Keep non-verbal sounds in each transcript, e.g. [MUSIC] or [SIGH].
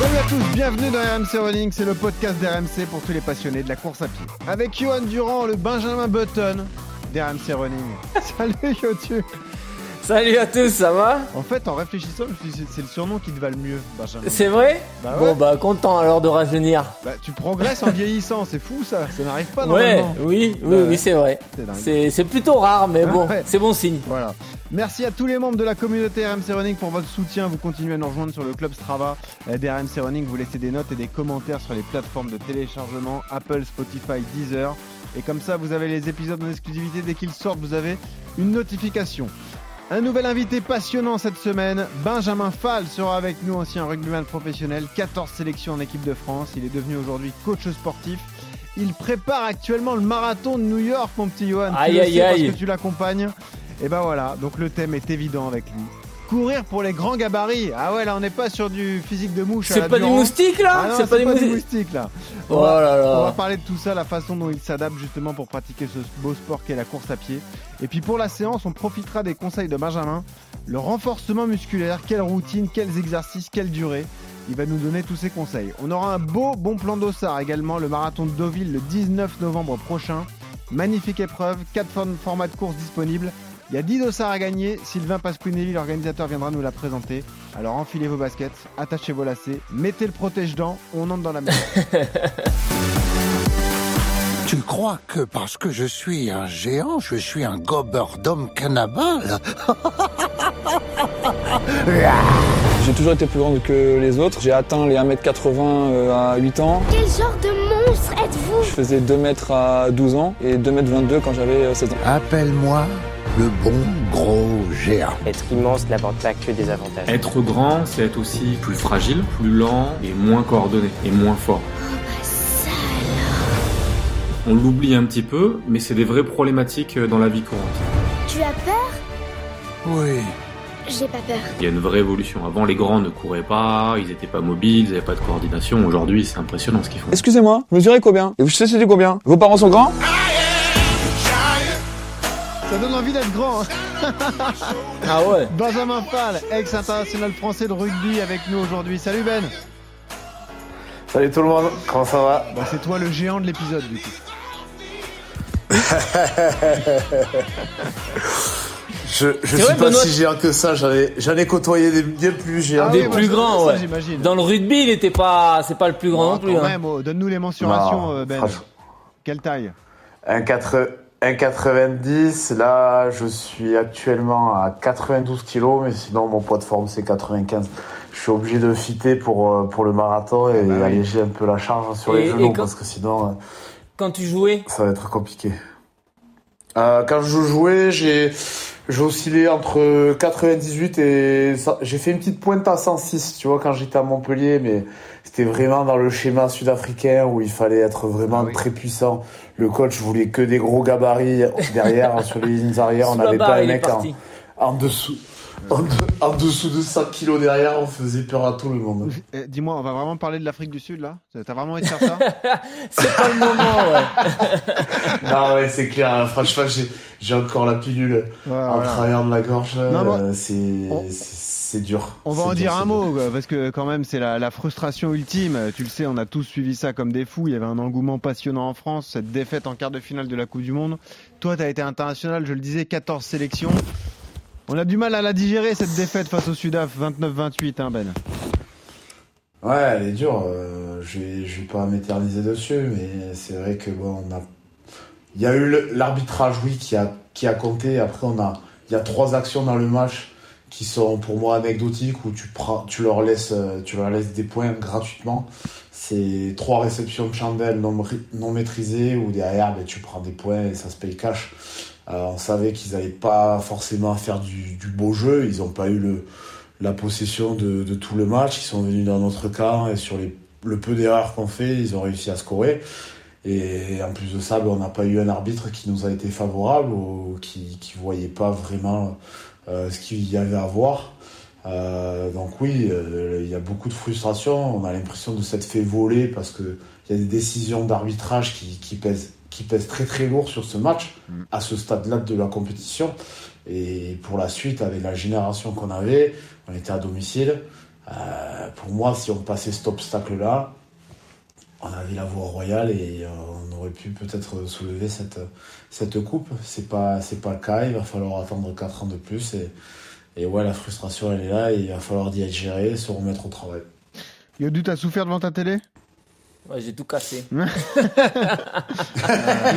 Salut à tous, bienvenue dans RMC Running, c'est le podcast d'RMC pour tous les passionnés de la course à pied. Avec Johan Durand, le Benjamin Button d'RMC Running. [LAUGHS] Salut Yotu Salut à tous, ça va? En fait, en réfléchissant, je me suis dit, c'est le surnom qui te va le mieux, Benjamin. C'est vrai? Bah ouais. Bon bah content alors de rajeunir. Bah, tu progresses en vieillissant, c'est fou ça, ça n'arrive pas Ouais, normalement. oui, oui, Bah ouais. oui, c'est vrai. C'est plutôt rare, mais bon, Ouais. c'est bon signe. Voilà. Merci à tous les membres de la communauté RMC Running pour votre soutien. Vous continuez à nous rejoindre sur le club Strava des RMC Running. Vous laissez des notes et des commentaires sur les plateformes de téléchargement Apple, Spotify, Deezer. Et comme ça, vous avez les épisodes en exclusivité. Dès qu'ils sortent, vous avez une notification. Un nouvel invité passionnant cette semaine. Benjamin Fall sera avec nous, ancien rugbyman professionnel, 14 sélections en équipe de France. Il est devenu aujourd'hui coach sportif. Il prépare actuellement le marathon de New York, mon petit Johan. Tu Aïe, aïe, parce que tu l'accompagnes. Et ben voilà, donc le thème est évident avec lui. Courir pour les grands gabarits. Ah ouais, là on n'est pas sur du physique de mouche. à C'est pas du moustique là Ah non, C'est pas du moustique moustique là. On Oh va- là on va là. parler de tout ça, la façon dont il s'adapte justement pour pratiquer ce beau sport qu'est la course à pied. Et puis pour la séance, on profitera des conseils de Benjamin. Le renforcement musculaire, quelle routine, quels exercices, quelle durée. Il va nous donner tous ses conseils. On aura un beau bon plan d'Ossard également, le marathon de Deauville le 19 novembre prochain. Magnifique épreuve, 4 formats de course disponibles. Il y a 10 dossards à gagner. Sylvain Pasquinelli, l'organisateur, viendra nous la présenter. Alors enfilez vos baskets, attachez vos lacets, mettez le protège-dents, on entre dans la mer. [LAUGHS] Tu crois que parce que je suis un géant, je suis un gobeur d'homme cannibale? [LAUGHS] J'ai toujours été plus grand que les autres. J'ai atteint les 1m80 euh, à 8 ans. Quel genre de monstre êtes-vous? Je faisais 2 mètres à 12 ans et 2m22 quand j'avais euh, 16 ans. Appelle-moi le bon gros géant. Être immense n'apporte pas que des avantages. Être grand, c'est être aussi plus fragile, plus lent et moins coordonné et moins fort. On l'oublie un petit peu, mais c'est des vraies problématiques dans la vie courante. Tu as peur? Oui. J'ai pas peur. Il y a une vraie évolution. Avant, les grands ne couraient pas, ils n'étaient pas mobiles, ils n'avaient pas de coordination. Aujourd'hui, c'est impressionnant ce qu'ils font. Excusez-moi, vous mesurez combien? Et vous savez du combien? Vos parents sont grands? Ça donne envie d'être grand. hein. [LAUGHS] Ah ouais Benjamin Fall, ex-international français de rugby avec nous aujourd'hui. Salut Ben. Salut tout le monde, comment ça va? Bah, c'est toi le géant de l'épisode du coup. [LAUGHS] Je, je suis vrai, pas Benoît si géant que ça, j'en ai, j'en ai côtoyé des bien plus géants. Ah Des oui, plus moi, grands, ouais. j'imagine. Dans le rugby, il était pas. C'est pas le plus grand Bon, non plus. hein. oh, donne-nous les mensurations, Non, euh, Ben. Quelle taille? 1,90, là je suis actuellement à 92 kilos, mais sinon mon poids de forme c'est 95. Je suis obligé de fitter pour, euh, pour le marathon et bah oui. alléger un peu la charge sur Et- les genoux quand- parce que sinon euh, Quand tu jouais, ça va être compliqué. Euh, quand je jouais, j'ai oscillé entre 98 et j'ai fait une petite pointe à 106, tu vois, quand j'étais à Montpellier, mais c'était vraiment dans le schéma sud-africain où il fallait être vraiment Ah oui. très puissant. Le coach voulait que des gros gabarits derrière [LAUGHS] sur les lignes arrière, on sous n'avait pas un mec en dessous. En, de- en dessous de 100 kilos derrière, on faisait peur à tout le monde. Eh, Dis-moi, on va vraiment parler de l'Afrique du Sud là T'as vraiment envie de faire ça [LAUGHS] C'est pas le moment, ouais. [LAUGHS] Ah ouais, c'est clair. hein. Franchement, j'ai, encore la pilule Ouais, en voilà. travers de la gorge. Non, euh, c'est, on- dur. On va en dur, dire un mot, quoi, parce que quand même c'est la, la frustration ultime. Tu le sais, on a tous suivi ça comme des fous. Il y avait un engouement passionnant en France, cette défaite en quart de finale de la Coupe du Monde. Toi, tu as été international, je le disais, 14 sélections. On a du mal à la digérer cette défaite face au Sudaf, 29-28, hein, Ben. Ouais, elle est dure. euh, je vais, vais pas m'éterniser dessus, mais c'est vrai que bon, on a. Il y a eu l'arbitrage, oui, qui a, qui a compté. Après, on a, il y a trois actions dans le match qui sont pour moi anecdotiques où tu prends, tu leur laisses, euh, tu leur laisses des points gratuitement. C'est trois réceptions de chandelle non, non maîtrisées où derrière, ben, tu prends des points et ça se paye cash. On savait qu'ils n'allaient pas forcément faire du, beau jeu. Ils n'ont pas eu la possession de, tout le match. Ils sont venus dans notre camp et sur le peu d'erreurs qu'on fait, ils ont réussi à scorer. Et en plus de ça, ben, on n'a pas eu un arbitre qui nous a été favorable ou qui qui voyait pas vraiment euh, ce qu'il y avait à voir. Euh, donc oui, euh, il y a beaucoup de frustration. On a l'impression de s'être fait voler parce que il y a des décisions d'arbitrage qui pèsent qui pèsent très très lourd sur ce match à ce stade-là de la compétition. Et pour la suite, avec la génération qu'on avait, on était à domicile. Euh, pour moi, si on passait cet obstacle-là, on avait la voie royale et euh, on aurait pu peut-être soulever cette, cette coupe. C'est pas, c'est pas le cas. Il va falloir attendre 4 ans de plus. Et, et ouais, la frustration, elle est là. Et il va falloir d'y être géré, se remettre au travail. Yodu, t'as souffert devant ta télé? Ouais, j'ai tout cassé. [LAUGHS] [LAUGHS] non,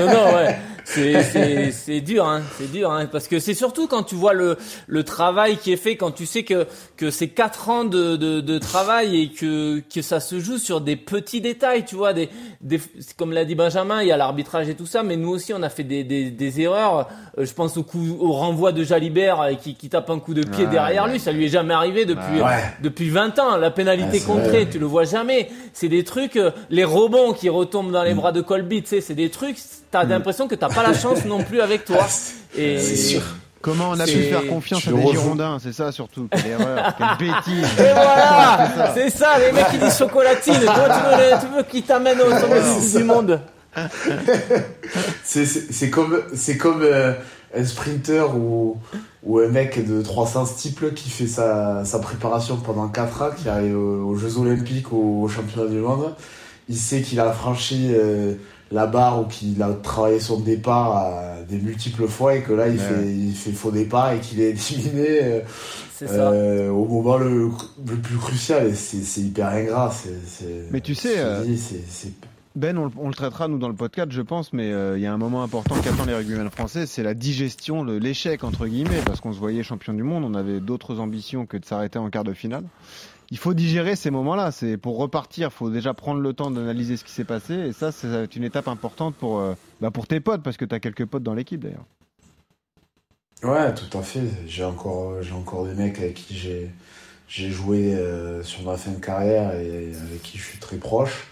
non, ouais. C'est, c'est, c'est dur, hein. C'est dur, hein. Parce que c'est surtout quand tu vois le, le travail qui est fait, quand tu sais que, que c'est quatre ans de, de, de travail et que, que ça se joue sur des petits détails, tu vois, des, des, comme l'a dit Benjamin, il y a l'arbitrage et tout ça, mais nous aussi, on a fait des, des, des erreurs. Euh, Je pense au coup, au renvoi de Jalibert euh, qui, qui tape un coup de pied derrière ouais. lui. Ça lui est jamais arrivé depuis, Ouais. depuis 20 ans. La pénalité c'est contrée, vrai. tu le vois jamais. C'est des trucs, euh, les rebonds qui retombent dans les Mm. bras de Colby, tu sais, c'est des trucs, t'as l'impression que t'as pas la chance non plus avec toi. Et C'est sûr. Comment on a pu faire confiance à des. Girondins C'est ça surtout. Quelle erreur, quelle [LAUGHS] bêtise. Et voilà, c'est ça, les mecs qui disent chocolatine. Toi, tu veux, tu veux qu'ils t'amènent au sommet du monde. C'est- comme, c'est comme euh, un sprinter ou, ou un mec de 300 steeples qui fait sa, sa préparation pendant 4 ans, qui arrive aux, aux Jeux Olympiques ou aux Championnats du Monde. Il sait qu'il a franchi euh, la barre ou qu'il a travaillé son départ à des multiples fois et que là il, Ouais. fait, il fait faux départ et qu'il est [LAUGHS] éliminé euh, ça. euh, au moment le, le plus crucial et c'est c'est hyper ingrat. c'est- c'est- Mais tu sais, euh, dis, Ben, on, le- on le traitera nous dans le podcast, je pense, mais euh, il y a un moment important qu'attendent les rugbymen français, c'est la digestion, le- l'échec entre guillemets, parce qu'on se voyait champion du monde, on avait d'autres ambitions que de s'arrêter en quart de finale. Il faut digérer ces moments-là. C'est pour repartir, faut déjà prendre le temps d'analyser ce qui s'est passé, et ça, c'est une étape importante pour euh, bah, pour tes potes, parce que tu as quelques potes dans l'équipe d'ailleurs. Ouais, tout à fait. J'ai encore, encore des mecs avec qui j'ai, j'ai joué euh, sur ma fin de carrière et avec qui je suis très proche.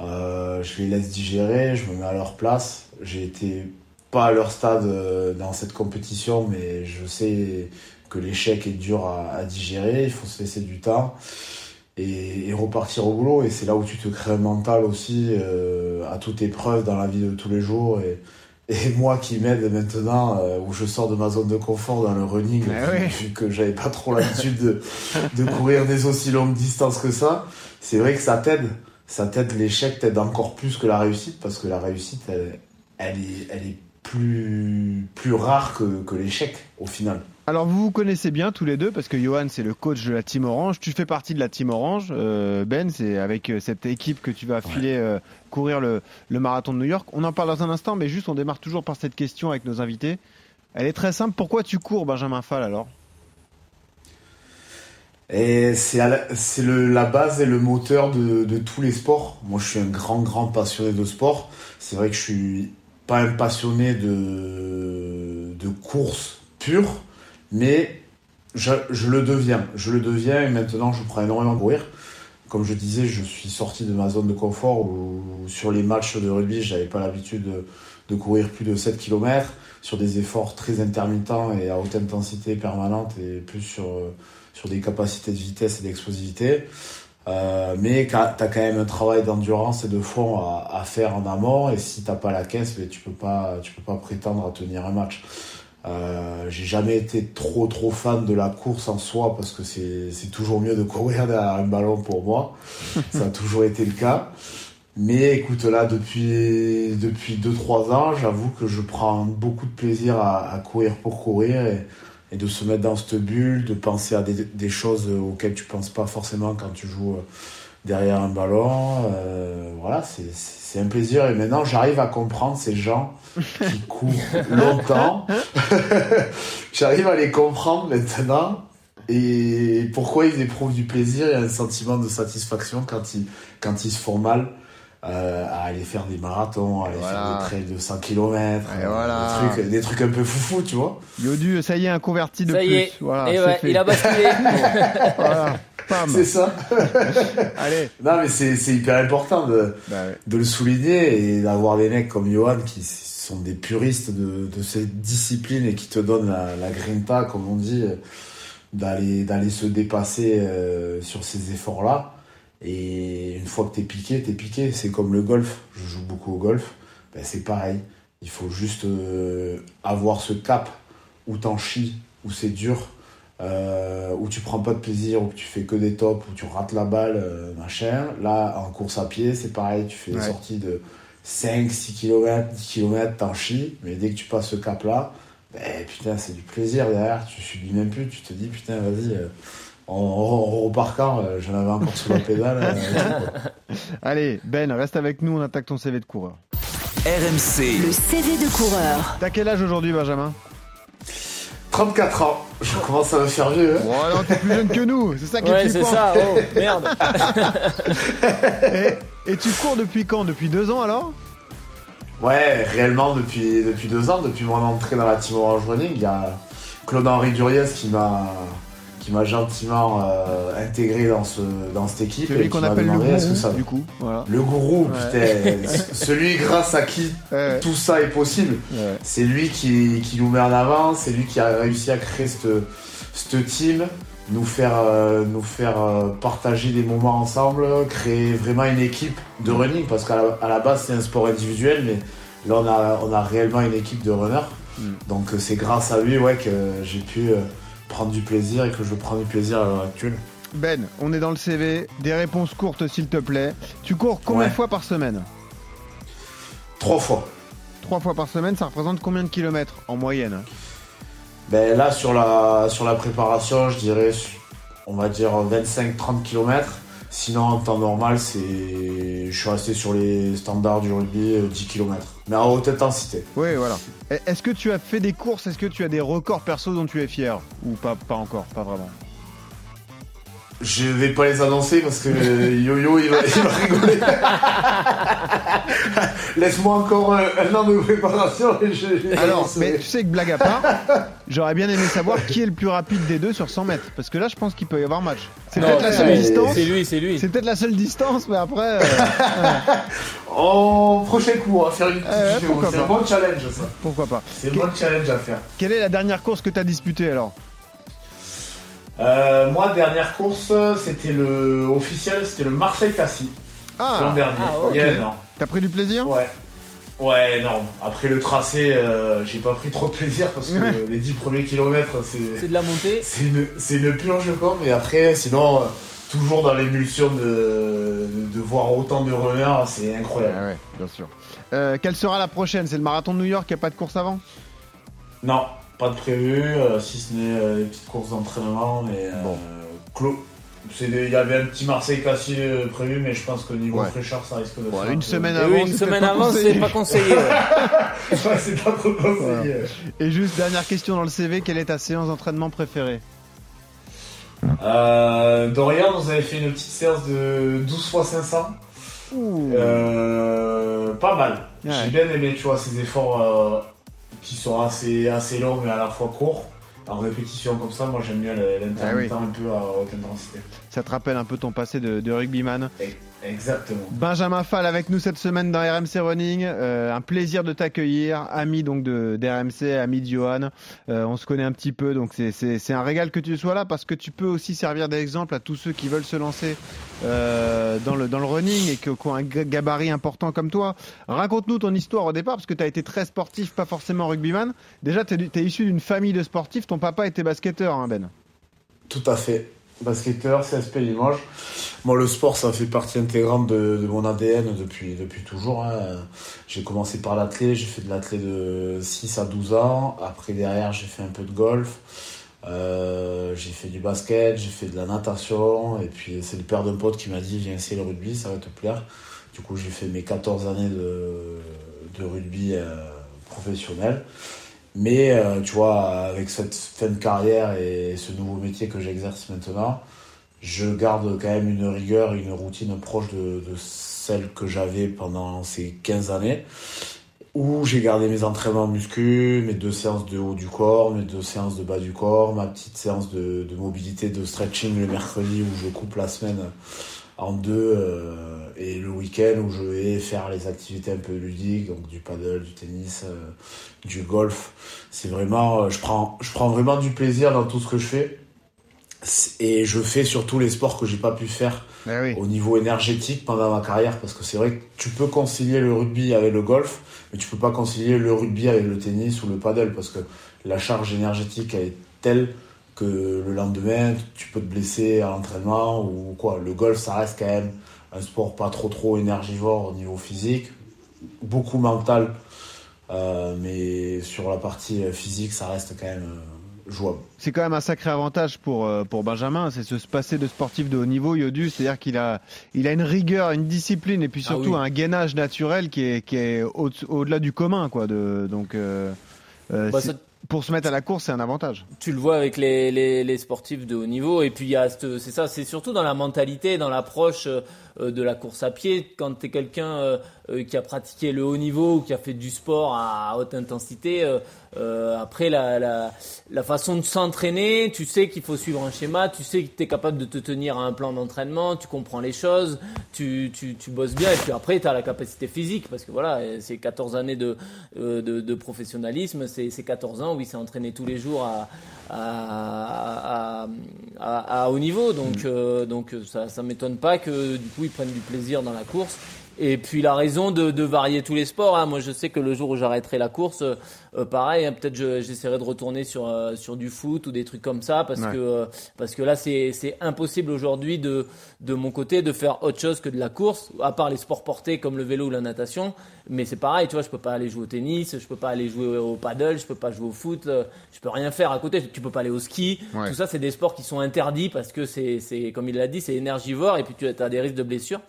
Euh, je les laisse digérer, je me mets à leur place. J'ai été pas à leur stade euh, dans cette compétition, mais je sais que l'échec est dur à, à digérer. Il faut se laisser du temps et, et repartir au boulot. Et c'est là où tu te crées un mental aussi euh, à toute épreuve dans la vie de tous les jours. Et, et [LAUGHS] moi qui m'aide maintenant, euh, où je sors de ma zone de confort dans le running, vu, ouais. vu que j'avais pas trop l'habitude de, de courir des aussi longues distances que ça, c'est vrai que ça t'aide. Ça t'aide, l'échec t'aide encore plus que la réussite, parce que la réussite, elle, elle est, elle est plus, plus rare que, que l'échec, au final. Alors vous vous connaissez bien tous les deux parce que Johan c'est le coach de la Team Orange. Tu fais partie de la Team Orange. Euh, ben c'est avec euh, cette équipe que tu vas filer euh, courir le, le marathon de New York. On en parle dans un instant, mais juste on démarre toujours par cette question avec nos invités. Elle est très simple. Pourquoi tu cours, Benjamin Fall alors? Et c'est la base et le moteur de, de tous les sports. Moi, je suis un grand, grand passionné de sport. C'est vrai que je suis pas un passionné de, de course pure, mais je, le deviens. Je le deviens et maintenant, je prends énormément de courir. Comme je disais, je suis sorti de ma zone de confort où, sur les matchs de rugby, j'avais pas l'habitude de, courir plus de 7 km sur des efforts très intermittents et à haute intensité permanente et plus sur des capacités de vitesse et d'explosivité. Euh, mais tu as quand même un travail d'endurance et de fond à, à faire en amont et si t'as pas la caisse, ben, tu peux pas tu peux pas prétendre à tenir un match. Euh, j'ai jamais été trop trop fan de la course en soi parce que c'est c'est toujours mieux de courir derrière un ballon pour moi. [LAUGHS] Ça a toujours été le cas. Mais écoute, là, depuis, depuis 2-3 ans, j'avoue que je prends beaucoup de plaisir à, à courir pour courir et, et de se mettre dans cette bulle, de penser à des, des choses auxquelles tu penses pas forcément quand tu joues euh, derrière un ballon. Euh, voilà, c'est- c'est un plaisir. Et maintenant, j'arrive à comprendre ces gens qui [LAUGHS] courent longtemps. [LAUGHS] j'arrive à les comprendre maintenant. Et pourquoi ils éprouvent du plaisir et un sentiment de satisfaction quand ils, quand ils se font mal? Euh, à aller faire des marathons, à aller Voilà. faire des trails de 100 km, Et voilà. des, trucs, des trucs un peu foufou, tu vois. Yodu, ça y est, un converti de Ça plus. y est. Voilà, Et ouais, fait. il a basculé. [LAUGHS] Voilà. C'est ça. [LAUGHS] Allez. Non, mais c'est hyper important de, Bah ouais. de le souligner et d'avoir des mecs comme Johan qui sont des puristes de, de cette discipline et qui te donnent la, la grinta, comme on dit, euh, d'aller d'aller se dépasser euh, sur ces efforts-là. Et une fois que t'es piqué, t'es piqué. C'est comme le golf. Je joue beaucoup au golf. Ben, c'est pareil. Il faut juste euh, avoir ce cap où t'en chies, où c'est dur, euh, où tu prends pas de plaisir, où tu fais que des tops, où tu rates la balle, euh, machin. Là, en course à pied, c'est pareil. Tu fais des Ouais. sorties de 5, 6 km, 10 km, t'en chies. Mais dès que tu passes ce cap-là, ben, putain, c'est du plaisir derrière. Tu subis même plus. Tu te dis, putain, vas-y. Repart quand euh, J'en avais encore sous la pédale. euh. [LAUGHS] Allez, Ben, reste avec nous, on attaque ton CV de coureur. RMC, Le CV de coureur. T'as quel âge aujourd'hui, Benjamin? 34 ans. Je commence à me faire vieux. hein. Bon, alors t'es plus jeune que nous, c'est ça qui est Ouais, c'est flippant. ça. Oh, merde. [LAUGHS] Et, et tu cours depuis quand? Depuis deux ans alors? Ouais, réellement depuis, depuis deux ans, depuis mon entrée dans la Team Orange Running, il y a Claude-Henri Duriez qui m'a qui m'a gentiment euh, intégré dans, ce, dans cette équipe. Celui qu'on appelle le demandé, que gourou, ça... du coup. Voilà. Le gourou, Ouais. putain, [LAUGHS] celui grâce à qui Ouais, tout ça est possible. ouais. C'est lui qui, qui nous met en avant, c'est lui qui a réussi à créer cette, cette team, nous faire, euh, nous faire euh, partager des moments ensemble, créer vraiment une équipe de running, parce qu'à la, à la base c'est un sport individuel, mais là on a, on a réellement une équipe de runners. Mm. Donc c'est grâce à lui ouais, que j'ai pu prendre du plaisir et que je prends du plaisir à l'heure actuelle. Ben, on est dans le CV. Des réponses courtes, s'il te plaît. Tu cours combien Ouais. de fois par semaine Trois fois. Trois fois par semaine, ça représente combien de kilomètres en moyenne? Ben là, sur la, sur la préparation, je dirais, on va dire 25-30 km. Sinon, en temps normal, c'est, je suis resté sur les standards du rugby, euh, 10 km. Mais à haute intensité. Oui, voilà. Est-ce que tu as fait des courses? Est-ce que tu as des records perso dont tu es fier? Ou pas, pas encore Pas vraiment? Je vais pas les annoncer parce que euh, Yo-Yo, il va, il va rigoler. [LAUGHS] Laisse-moi encore euh, un an de préparation et je, je Alors, mais tu sais que blague à part, j'aurais bien aimé savoir qui est le plus rapide des deux sur 100 mètres. Parce que là, je pense qu'il peut y avoir match. C'est peut-être la seule distance. C'est lui, c'est lui. C'est peut-être la seule distance, mais après. euh, [LAUGHS] En prochain coup, on va faire une petite Euh, C'est un bon challenge, ça. pourquoi pas C'est un bon challenge à faire. Quelle est la dernière course que tu as disputée alors? Euh, moi, dernière course, c'était le officiel, c'était le Marseille-Cassis. L'an Ah dernier. ah. T'as pris du plaisir? Ouais. Ouais, non. Après le tracé, euh, j'ai pas pris trop de plaisir parce que Ouais. les 10 premiers kilomètres, C'est c'est de la montée. c'est une, c'est une purge quoi. Mais après, sinon, euh, toujours dans l'émulsion de, de voir autant de runners, c'est incroyable. Ah ouais, bien sûr. Euh, quelle sera la prochaine? C'est le marathon de New York, il a pas de course avant? Non, pas de prévu, euh, si ce n'est euh, des petites courses d'entraînement. Mais euh, Bon. clos. C'est des- Il y avait un petit Marseille-Cassis euh, prévu, mais je pense que niveau Ouais. fraîcheur, ça risque de Bon, faire une un peu- semaine Et avant, oui, une c'est semaine pas avant, conseillé. c'est pas conseillé. ouais. [LAUGHS] Ouais, c'est pas trop conseillé. Et juste dernière question dans le CV, quelle est ta séance d'entraînement préférée? Euh, Dorian nous avait fait une petite séance de 12 x 500. Ouh. Euh, pas mal. Ouais. J'ai bien aimé, tu vois, ces efforts euh, qui sont assez, assez longs mais à la fois courts. En répétition comme ça, moi j'aime bien l'intermittent Ah oui. un peu à haute intensité. Ça te rappelle un peu ton passé de, de rugbyman? Exactement. Benjamin Fall avec nous cette semaine dans RMC Running. Euh, un plaisir de t'accueillir, ami donc de d'RMC, ami de Johan. Euh, on se connaît un petit peu, donc c'est- c'est c'est un régal que tu sois là parce que tu peux aussi servir d'exemple à tous ceux qui veulent se lancer euh, dans le dans le running et qui, ont un ga- gabarit important comme toi. Raconte-nous ton histoire au départ parce que tu as été très sportif, pas forcément rugbyman. Déjà, tu es, issu d'une famille de sportifs. Ton papa était basketteur, hein, Ben? Tout à fait. Basketteur, CSP Limoges. Moi, le sport, ça fait partie intégrante de, mon ADN depuis, depuis toujours. hein. J'ai commencé par l'athlé, j'ai fait de l'athlé de 6 à 12 ans. Après, derrière, j'ai fait un peu de golf. Euh, j'ai fait du basket, j'ai fait de la natation. Et puis, c'est le père d'un pote qui m'a dit Viens essayer le rugby, ça va te plaire. Du coup, j'ai fait mes 14 années de, de rugby euh, professionnel. Mais euh, tu vois, avec cette fin de carrière et ce nouveau métier que j'exerce maintenant, je garde quand même une rigueur, une routine proche de, de celle que j'avais pendant ces 15 années. où j'ai gardé mes entraînements muscu, mes deux séances de haut du corps, mes deux séances de bas du corps, ma petite séance de, de mobilité, de stretching le mercredi où je coupe la semaine en deux euh, et le week-end où je vais faire les activités un peu ludiques, donc du paddle, du tennis, euh, du golf. C'est vraiment, euh, je prends, je prends vraiment du plaisir dans tout ce que je fais et je fais surtout les sports que j'ai pas pu faire Eh au niveau énergétique pendant ma carrière parce que c'est vrai que tu peux concilier le rugby avec le golf mais tu peux pas concilier le rugby avec le tennis ou le paddle parce que la charge énergétique elle est telle que le lendemain tu peux te blesser à l'entraînement ou quoi le golf ça reste quand même un sport pas trop trop énergivore au niveau physique beaucoup mental euh, mais sur la partie physique ça reste quand même euh, jouable C'est quand même un sacré avantage pour, euh, pour Benjamin, c'est se passer de sportif de haut niveau, Yodu, c'est-à-dire qu'il a, il a une rigueur, une discipline et puis Ah surtout oui. un gainage naturel qui est, qui est au- au-delà du commun. Quoi, de, donc, euh, euh, Bah, ça- pour se mettre à la course, c'est un avantage. tu le vois avec les, sportifs de haut niveau. Et puis, c'est ça, c'est surtout dans la mentalité, dans l'approche euh, de la course à pied. Quand tu es quelqu'un euh, euh, qui a pratiqué le haut niveau ou qui a fait du sport à haute intensité, euh, euh, après, la, la, la façon de s'entraîner, tu sais qu'il faut suivre un schéma, tu sais que tu es capable de te tenir à un plan d'entraînement, tu comprends les choses, tu, tu, tu bosses bien. Et puis après, tu as la capacité physique parce que voilà, c'est 14 années de, euh, de, de professionnalisme, c'est c'est 14 ans où il s'est entraîné tous les jours à, à, à, à, à haut niveau. Donc, euh, donc ça ça m'étonne pas que du coup ils prennent du plaisir dans la course. Et puis la raison de, de varier tous les sports. hein. Moi, je sais que le jour où j'arrêterai la course, euh, pareil, hein, peut-être je- j'essaierai de retourner sur euh, sur du foot ou des trucs comme ça, parce Ouais. que euh, parce que là, c'est c'est impossible aujourd'hui de de mon côté de faire autre chose que de la course, à part les sports portés comme le vélo ou la natation. Mais c'est pareil, tu vois, je peux pas aller jouer au tennis, je peux pas aller jouer au paddle, je peux pas jouer au foot, euh, je peux rien faire à côté. Tu peux pas aller au ski. Ouais. Tout ça, c'est des sports qui sont interdits parce que c'est c'est comme il l'a dit, c'est énergivore et puis tu as des risques de blessures.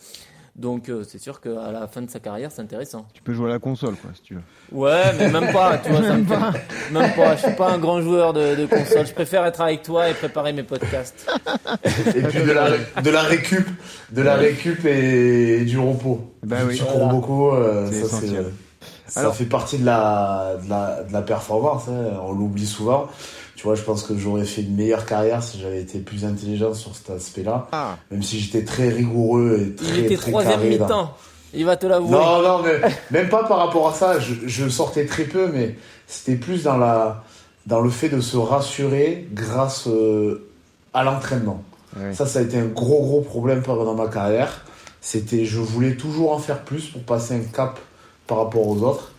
Donc euh, c'est sûr qu'à la fin de sa carrière, c'est intéressant. Tu peux jouer à la console, quoi, si tu veux. Ouais, mais même pas, tu vois, ça me fait- même pas. Je suis pas un grand joueur de, de console. Je préfère être avec toi et préparer mes podcasts. et puis de la, de la récup, de la récup et, du repos. Que oui. Tu cours Voilà. beaucoup, euh, C'est ça, c'est, essentiel. ça Alors- fait partie de la, de la, de la performance. hein. On l'oublie souvent. Tu vois, je pense que j'aurais fait une meilleure carrière si j'avais été plus intelligent sur cet aspect-là. Ah, Même si j'étais très rigoureux et très, Il était très troisième mi-temps. Il va te l'avouer. Non, non, mais même pas par rapport à ça. Je, je sortais très peu, mais c'était plus dans la, dans le fait de se rassurer grâce euh, à l'entraînement. Ça, ça a été un gros, gros problème pendant ma carrière. C'était, je voulais toujours en faire plus pour passer un cap par rapport aux autres.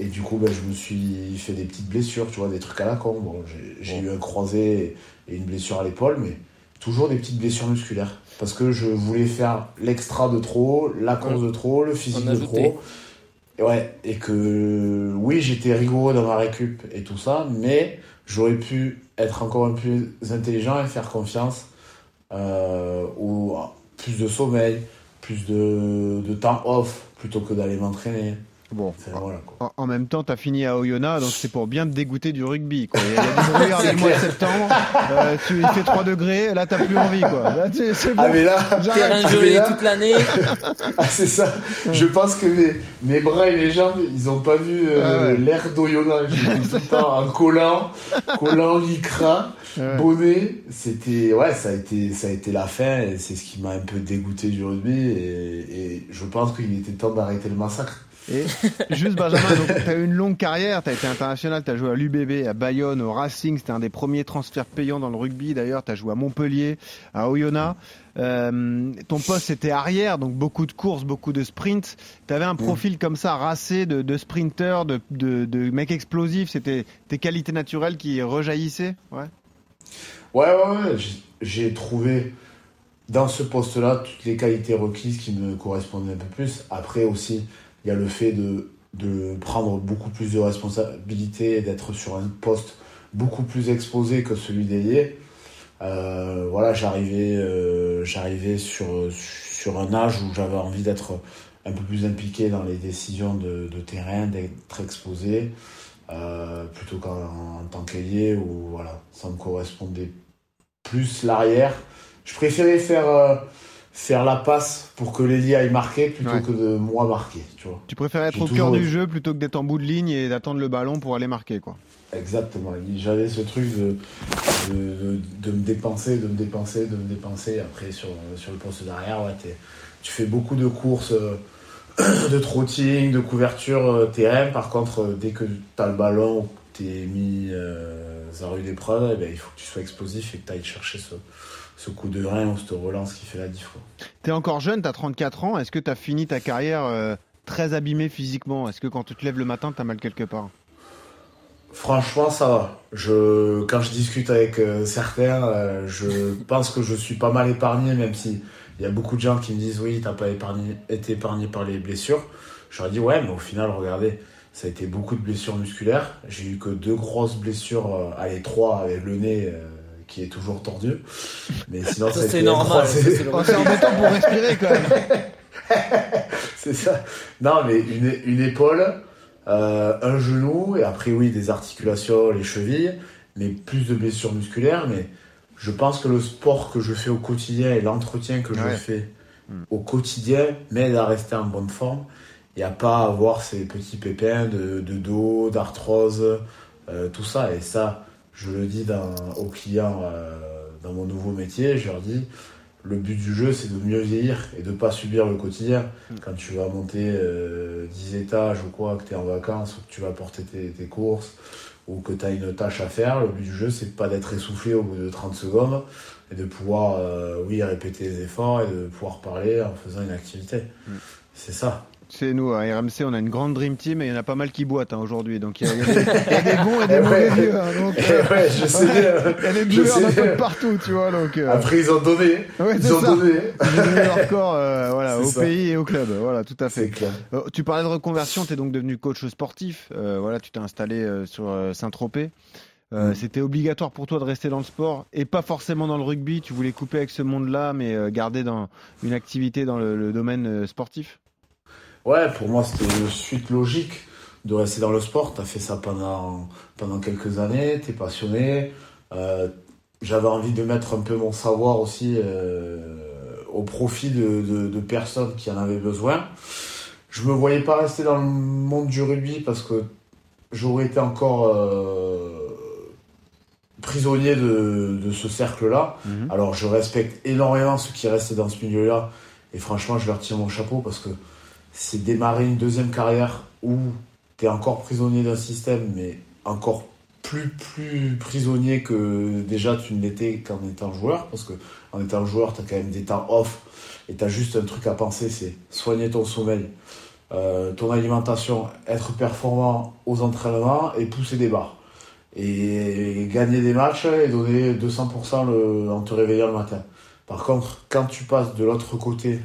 Et du coup, ben, je me suis fait des petites blessures, tu vois, des trucs à la con. Bon, j'ai eu un croisé et une blessure à l'épaule, mais toujours des petites blessures musculaires. Parce que je voulais faire l'extra de trop, la course de trop, le physique de trop. Et ouais, et que oui, j'étais rigoureux dans ma récup et tout ça, mais j'aurais pu être encore un peu plus intelligent et faire confiance euh, au plus de sommeil, plus de, de temps off plutôt que d'aller m'entraîner. Bon. Voilà. En, en même temps, tu as fini à Oyonnax, donc c'est pour bien te dégoûter du rugby. Quoi. Il y a du du mois de septembre, euh, tu, il fait 3 degrés, là, t'as plus envie. Quoi. Là, tu- c'est bon. Ah mais là. Terrain Ah, mais gelé là- toute l'année. [LAUGHS] ah, c'est ça. Je pense que mes, mes bras et mes jambes, ils ont pas vu euh, Ah ouais. l'air d'Oyonnax. J'étais tout le temps en collant, collant lycra, Ouais. bonnet. C'était, ouais, ça a été, ça a été la fin et c'est ce qui m'a un peu dégoûté du rugby et, et je pense qu'il était temps d'arrêter le massacre. Et [LAUGHS] juste Benjamin, tu as eu une longue carrière, tu as été international, tu as joué à l'UBB, à Bayonne, au Racing, c'était un des premiers transferts payants dans le rugby d'ailleurs, tu as joué à Montpellier, à Oyonnax. Euh, ton poste c'était arrière, donc beaucoup de courses, beaucoup de sprints. Tu avais un profil comme ça, racé de, de sprinter, de, de, de mec explosif, c'était tes qualités naturelles qui rejaillissaient ouais? Ouais, ouais, ouais. j'ai- J'ai trouvé dans ce poste-là toutes les qualités requises qui me correspondaient un peu plus. Après aussi, il y a le fait de, de prendre beaucoup plus de responsabilités d'être sur un poste beaucoup plus exposé que celui d'ailier. Euh, voilà, j'arrivais euh, j'arrivais sur, sur un âge où j'avais envie d'être un peu plus impliqué dans les décisions de, terrain, d'être exposé, euh, plutôt qu'en en tant qu'ailier où voilà, ça me correspondait plus l'arrière. Je préférais faire, faire la passe pour que Lélie aille marquer plutôt Ouais. que de moi marquer, tu vois. Tu préfères être au cœur du jeu plutôt que d'être en bout de ligne et d'attendre le ballon pour aller marquer, quoi. Exactement. J'avais ce truc de, de, de- de me dépenser, de me dépenser, de me dépenser. Après, sur, sur le poste derrière, ouais, t'es- tu fais beaucoup de courses, euh, [CLEARS THROAT] de trotting, de couverture euh, terrain. Par contre, euh, dès que tu as le ballon tu es mis euh, à rude épreuve, eh ben, il faut que tu sois explosif et que tu ailles chercher ce, ce coup de rein ou cette relance qui fait la diff. T'es encore jeune, t'as 34 ans. Est-ce que t'as fini ta carrière euh, très abîmé physiquement? Est-ce que quand tu te lèves le matin, t'as mal quelque part? Franchement, ça va. Je, quand je discute avec euh, certains, euh, je [LAUGHS] pense que je suis pas mal épargné, même si il y a beaucoup de gens qui me disent oui, t'as pas épargné, été épargné par les blessures. Je leur dis ouais, mais au final, regardez, ça a été beaucoup de blessures musculaires. J'ai eu que deux grosses blessures, allez trois avec le nez qui est toujours tordu. Mais sinon, Ça, c'est normal, c'est Oh, C'est embêtant pour respirer quand même. [LAUGHS] c'est ça. Non, mais une, une épaule, euh, un genou, et après, oui, des articulations, les chevilles, mais plus de blessures musculaires. Mais je pense que le sport que je fais au quotidien et l'entretien que Ouais. je fais Mm. au quotidien m'aide à rester en bonne forme et à pas avoir ces petits pépins de, de dos, d'arthrose, euh, tout ça. Et ça, je le dis dans- aux clients euh, dans mon nouveau métier, je leur dis. Le but du jeu, c'est de mieux vieillir et de pas subir le quotidien. Quand tu vas monter euh, 10 étages ou quoi, que tu es en vacances, ou que tu vas porter tes, tes courses, ou que tu as une tâche à faire, le but du jeu, c'est pas d'être essoufflé au bout de 30 secondes et de pouvoir, euh, oui, répéter les efforts et de pouvoir parler en faisant une activité. Mm. C'est ça. C'est nous, à RMC, on a une grande dream team et il y en a pas mal qui boitent hein, aujourd'hui. Donc il y, a- y des- il y a des bons et des Eh mauvais vieux. hein, donc, euh, ouais, je sais bien. il y a des sais d'un peu partout, tu vois. Donc, euh, Après, ils ont donné. ouais, Ils ont ça. donné. Ils ont donné leur corps euh, voilà, au ça. pays et au club. Voilà, tout à fait. clair. Euh, tu parlais de reconversion, tu es donc devenu coach sportif. Euh, voilà, tu t'es installé euh, sur euh, Saint-Tropez. Euh, Mm. C'était obligatoire pour toi de rester dans le sport et pas forcément dans le rugby. Tu voulais couper avec ce monde-là, mais euh, garder dans une activité dans le, le domaine euh, sportif? Ouais, pour moi, c'était une suite logique de rester dans le sport. Tu as fait ça pendant, pendant quelques années, tu es passionné. Euh, J'avais envie de mettre un peu mon savoir aussi euh, au profit de, de- de personnes qui en avaient besoin. Je me voyais pas rester dans le monde du rugby parce que j'aurais été encore euh, prisonnier de, de ce cercle-là. Alors je respecte énormément ceux qui restent dans ce milieu-là et franchement je leur tire mon chapeau parce que c'est démarrer une deuxième carrière où tu es encore prisonnier d'un système mais encore plus plus prisonnier que déjà tu ne l'étais qu'en étant joueur parce que en étant joueur tu as quand même des temps off et tu as juste un truc à penser c'est soigner ton sommeil euh, ton alimentation être performant aux entraînements et pousser des barres et gagner des matchs et donner 200% le, en te réveillant le matin. Par contre, quand tu passes de l'autre côté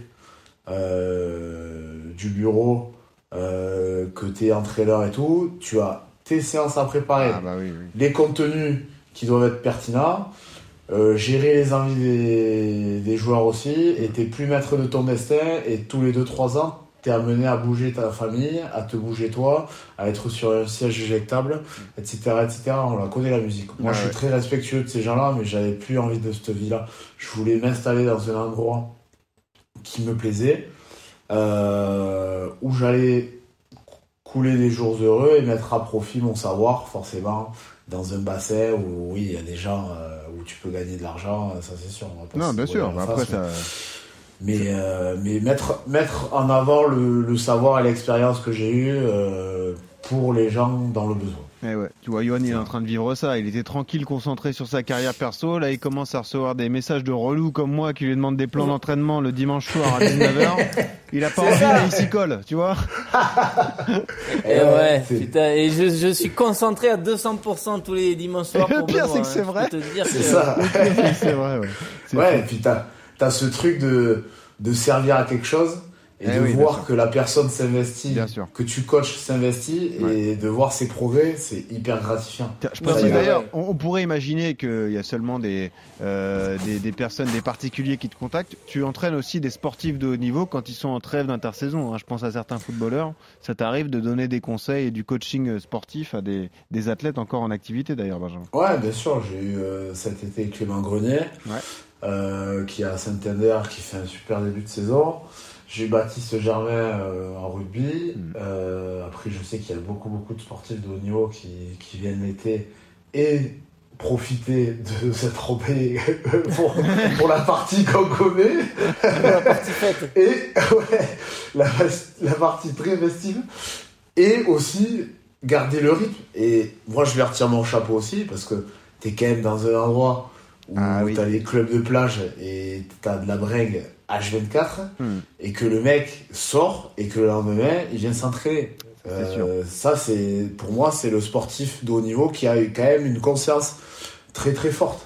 du bureau, euh, que tu es entraîneur et tout, tu as tes séances à préparer, Ah bah oui, oui. les contenus qui doivent être pertinents, euh, gérer les envies des, des joueurs aussi, et t'es plus maître de ton destin, et tous les 2-3 ans, t'es amené à bouger ta famille, à te bouger toi, à être sur un siège éjectable, etc. etc. On la connaît la musique. Moi, Ah je suis ouais. très respectueux de ces gens-là, mais j'avais plus envie de cette vie-là. Je voulais m'installer dans un endroit qui me plaisait, euh, où j'allais couler des jours heureux et mettre à profit mon savoir, forcément, dans un bassin où, oui, il y a des gens euh, où tu peux gagner de l'argent, ça c'est sûr. on va pas Non, bien sûr. Après, face, ça, mais, euh, mais mettre, mettre en avant le, le savoir et l'expérience que j'ai eu euh, pour les gens dans le besoin. Eh ouais. Tu vois, Johan, il est en train de vivre ça. Il était tranquille, concentré sur sa carrière perso. Là, il commence à recevoir des messages de relous comme moi qui lui demandent des plans d'entraînement le dimanche soir à 19h. [LAUGHS] Il a pas envie, ça. mais il s'y colle, tu vois. [LAUGHS] Et ouais, c'est- putain, et je, je suis concentré à 200% tous les dimanches soirs. Et le pour pire, c'est que hein. c'est Je peux vrai. te dire C'est que- ça. c'est vrai, ouais. Ouais, fou. et puis t'as as ce truc de, de servir à quelque chose et Eh de oui, bien voir que la personne s'investit, Bien sûr. que tu coaches s'investit et de voir ses progrès, c'est hyper gratifiant. Je mais d'ailleurs, on, on pourrait imaginer qu'il y a seulement des, euh, des, des personnes, des particuliers qui te contactent. Tu entraînes aussi des sportifs de haut niveau quand ils sont en trêve d'intersaison. hein. Je pense à certains footballeurs. Ça t'arrive de donner des conseils et du coaching euh, sportif à des, des athlètes encore en activité d'ailleurs, Benjamin? Ouais, bien sûr, j'ai eu euh, cet été Clément Grenier. Ouais. euh, qui est à Saint-Ender, qui fait un super début de saison. J'ai Baptiste Germain euh, en rugby. Mm. Euh, après, je sais qu'il y a beaucoup, beaucoup de sportifs de haut niveau qui, qui viennent l'été et profiter de [LAUGHS] cette robée [LAUGHS] pour, pour la partie qu'on connaît. la partie fête. [LAUGHS] Et ouais, la, la partie très festive. Et aussi garder le rythme. Et moi, je vais retirer mon chapeau aussi parce que tu es quand même dans un endroit où Ah oui. tu as les clubs de plage et tu as de la bringue H24 Hmm. et que le mec sort et que le lendemain, il vient s'entraîner. Euh, ça, c'est pour moi, c'est le sportif de haut niveau qui a quand même une conscience très très forte.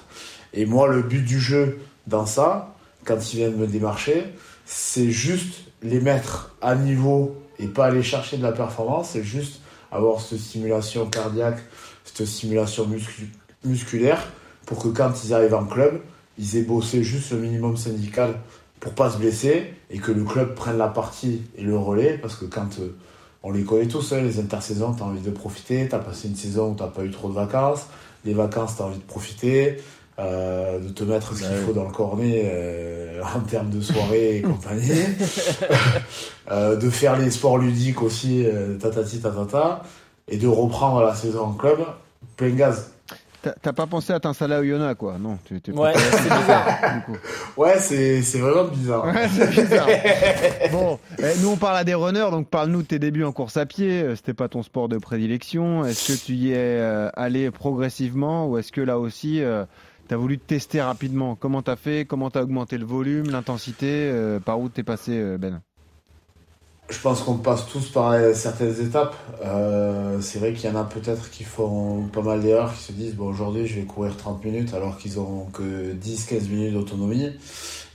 Et moi, le but du jeu dans ça, quand ils viennent me démarcher, c'est juste les mettre à niveau et pas aller chercher de la performance, c'est juste avoir cette stimulation cardiaque, cette stimulation muscu- musculaire pour que quand ils arrivent en club, ils aient bossé juste le minimum syndical pour pas se blesser et que le club prenne la partie et le relais parce que quand euh, on les connaît tous, hein, les intersaisons, tu as envie de profiter, tu as passé une saison où tu pas eu trop de vacances, les vacances, tu as envie de profiter, euh, de te mettre ce qu'il faut dans le cornet euh, [LAUGHS] en termes de soirée et compagnie, [LAUGHS] de faire les sports ludiques aussi, tatati tatata, et de reprendre la saison en club plein gaz. T'as t'as pas pensé à t'installer à Oyonnax, quoi Non, tu t'es Ouais, c'est bizarre. du coup. Ouais, c'est c'est vraiment bizarre. Ouais, c'est bizarre. [LAUGHS] bon, eh, nous on parle à des runners, donc parle-nous de tes débuts en course à pied. Euh, C'était pas ton sport de prédilection. Est-ce que tu y es euh, allé progressivement ou est-ce que là aussi tu as voulu te tester rapidement? Comment t'as fait? Comment t'as augmenté le volume, l'intensité? Euh, Par où t'es passé, euh, Ben? Je pense qu'on passe tous par certaines étapes. Euh, c'est vrai qu'il y en a peut-être qui font pas mal d'erreurs, qui se disent bon, aujourd'hui je vais courir 30 minutes alors qu'ils ont que 10-15 minutes d'autonomie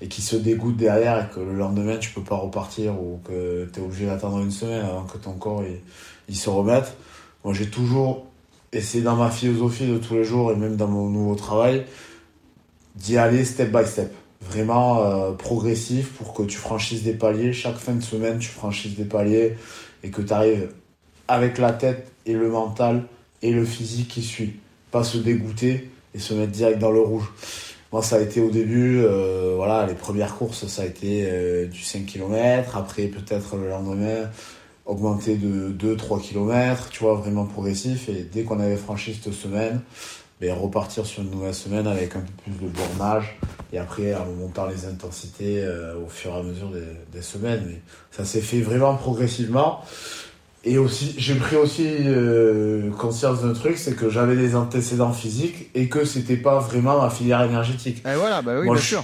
et qui se dégoûtent derrière et que le lendemain tu peux pas repartir ou que tu es obligé d'attendre une semaine avant que ton corps il, il se remette. Moi j'ai toujours essayé dans ma philosophie de tous les jours et même dans mon nouveau travail d'y aller step by step vraiment euh, progressif pour que tu franchisses des paliers. Chaque fin de semaine, tu franchisses des paliers et que tu arrives avec la tête et le mental et le physique qui suit. Pas se dégoûter et se mettre direct dans le rouge. Moi, ça a été au début, euh, voilà, les premières courses, ça a été euh, du 5 km. Après, peut-être le lendemain, augmenter de 2-3 km, tu vois, vraiment progressif. Et dès qu'on avait franchi cette semaine, ben, repartir sur une nouvelle semaine avec un peu plus de bornage et après en montant les intensités euh, au fur et à mesure des, des semaines. Mais ça s'est fait vraiment progressivement. Et aussi, j'ai pris aussi euh, conscience d'un truc, c'est que j'avais des antécédents physiques et que c'était pas vraiment ma filière énergétique. Et voilà, bah oui, Moi, bien je- sûr.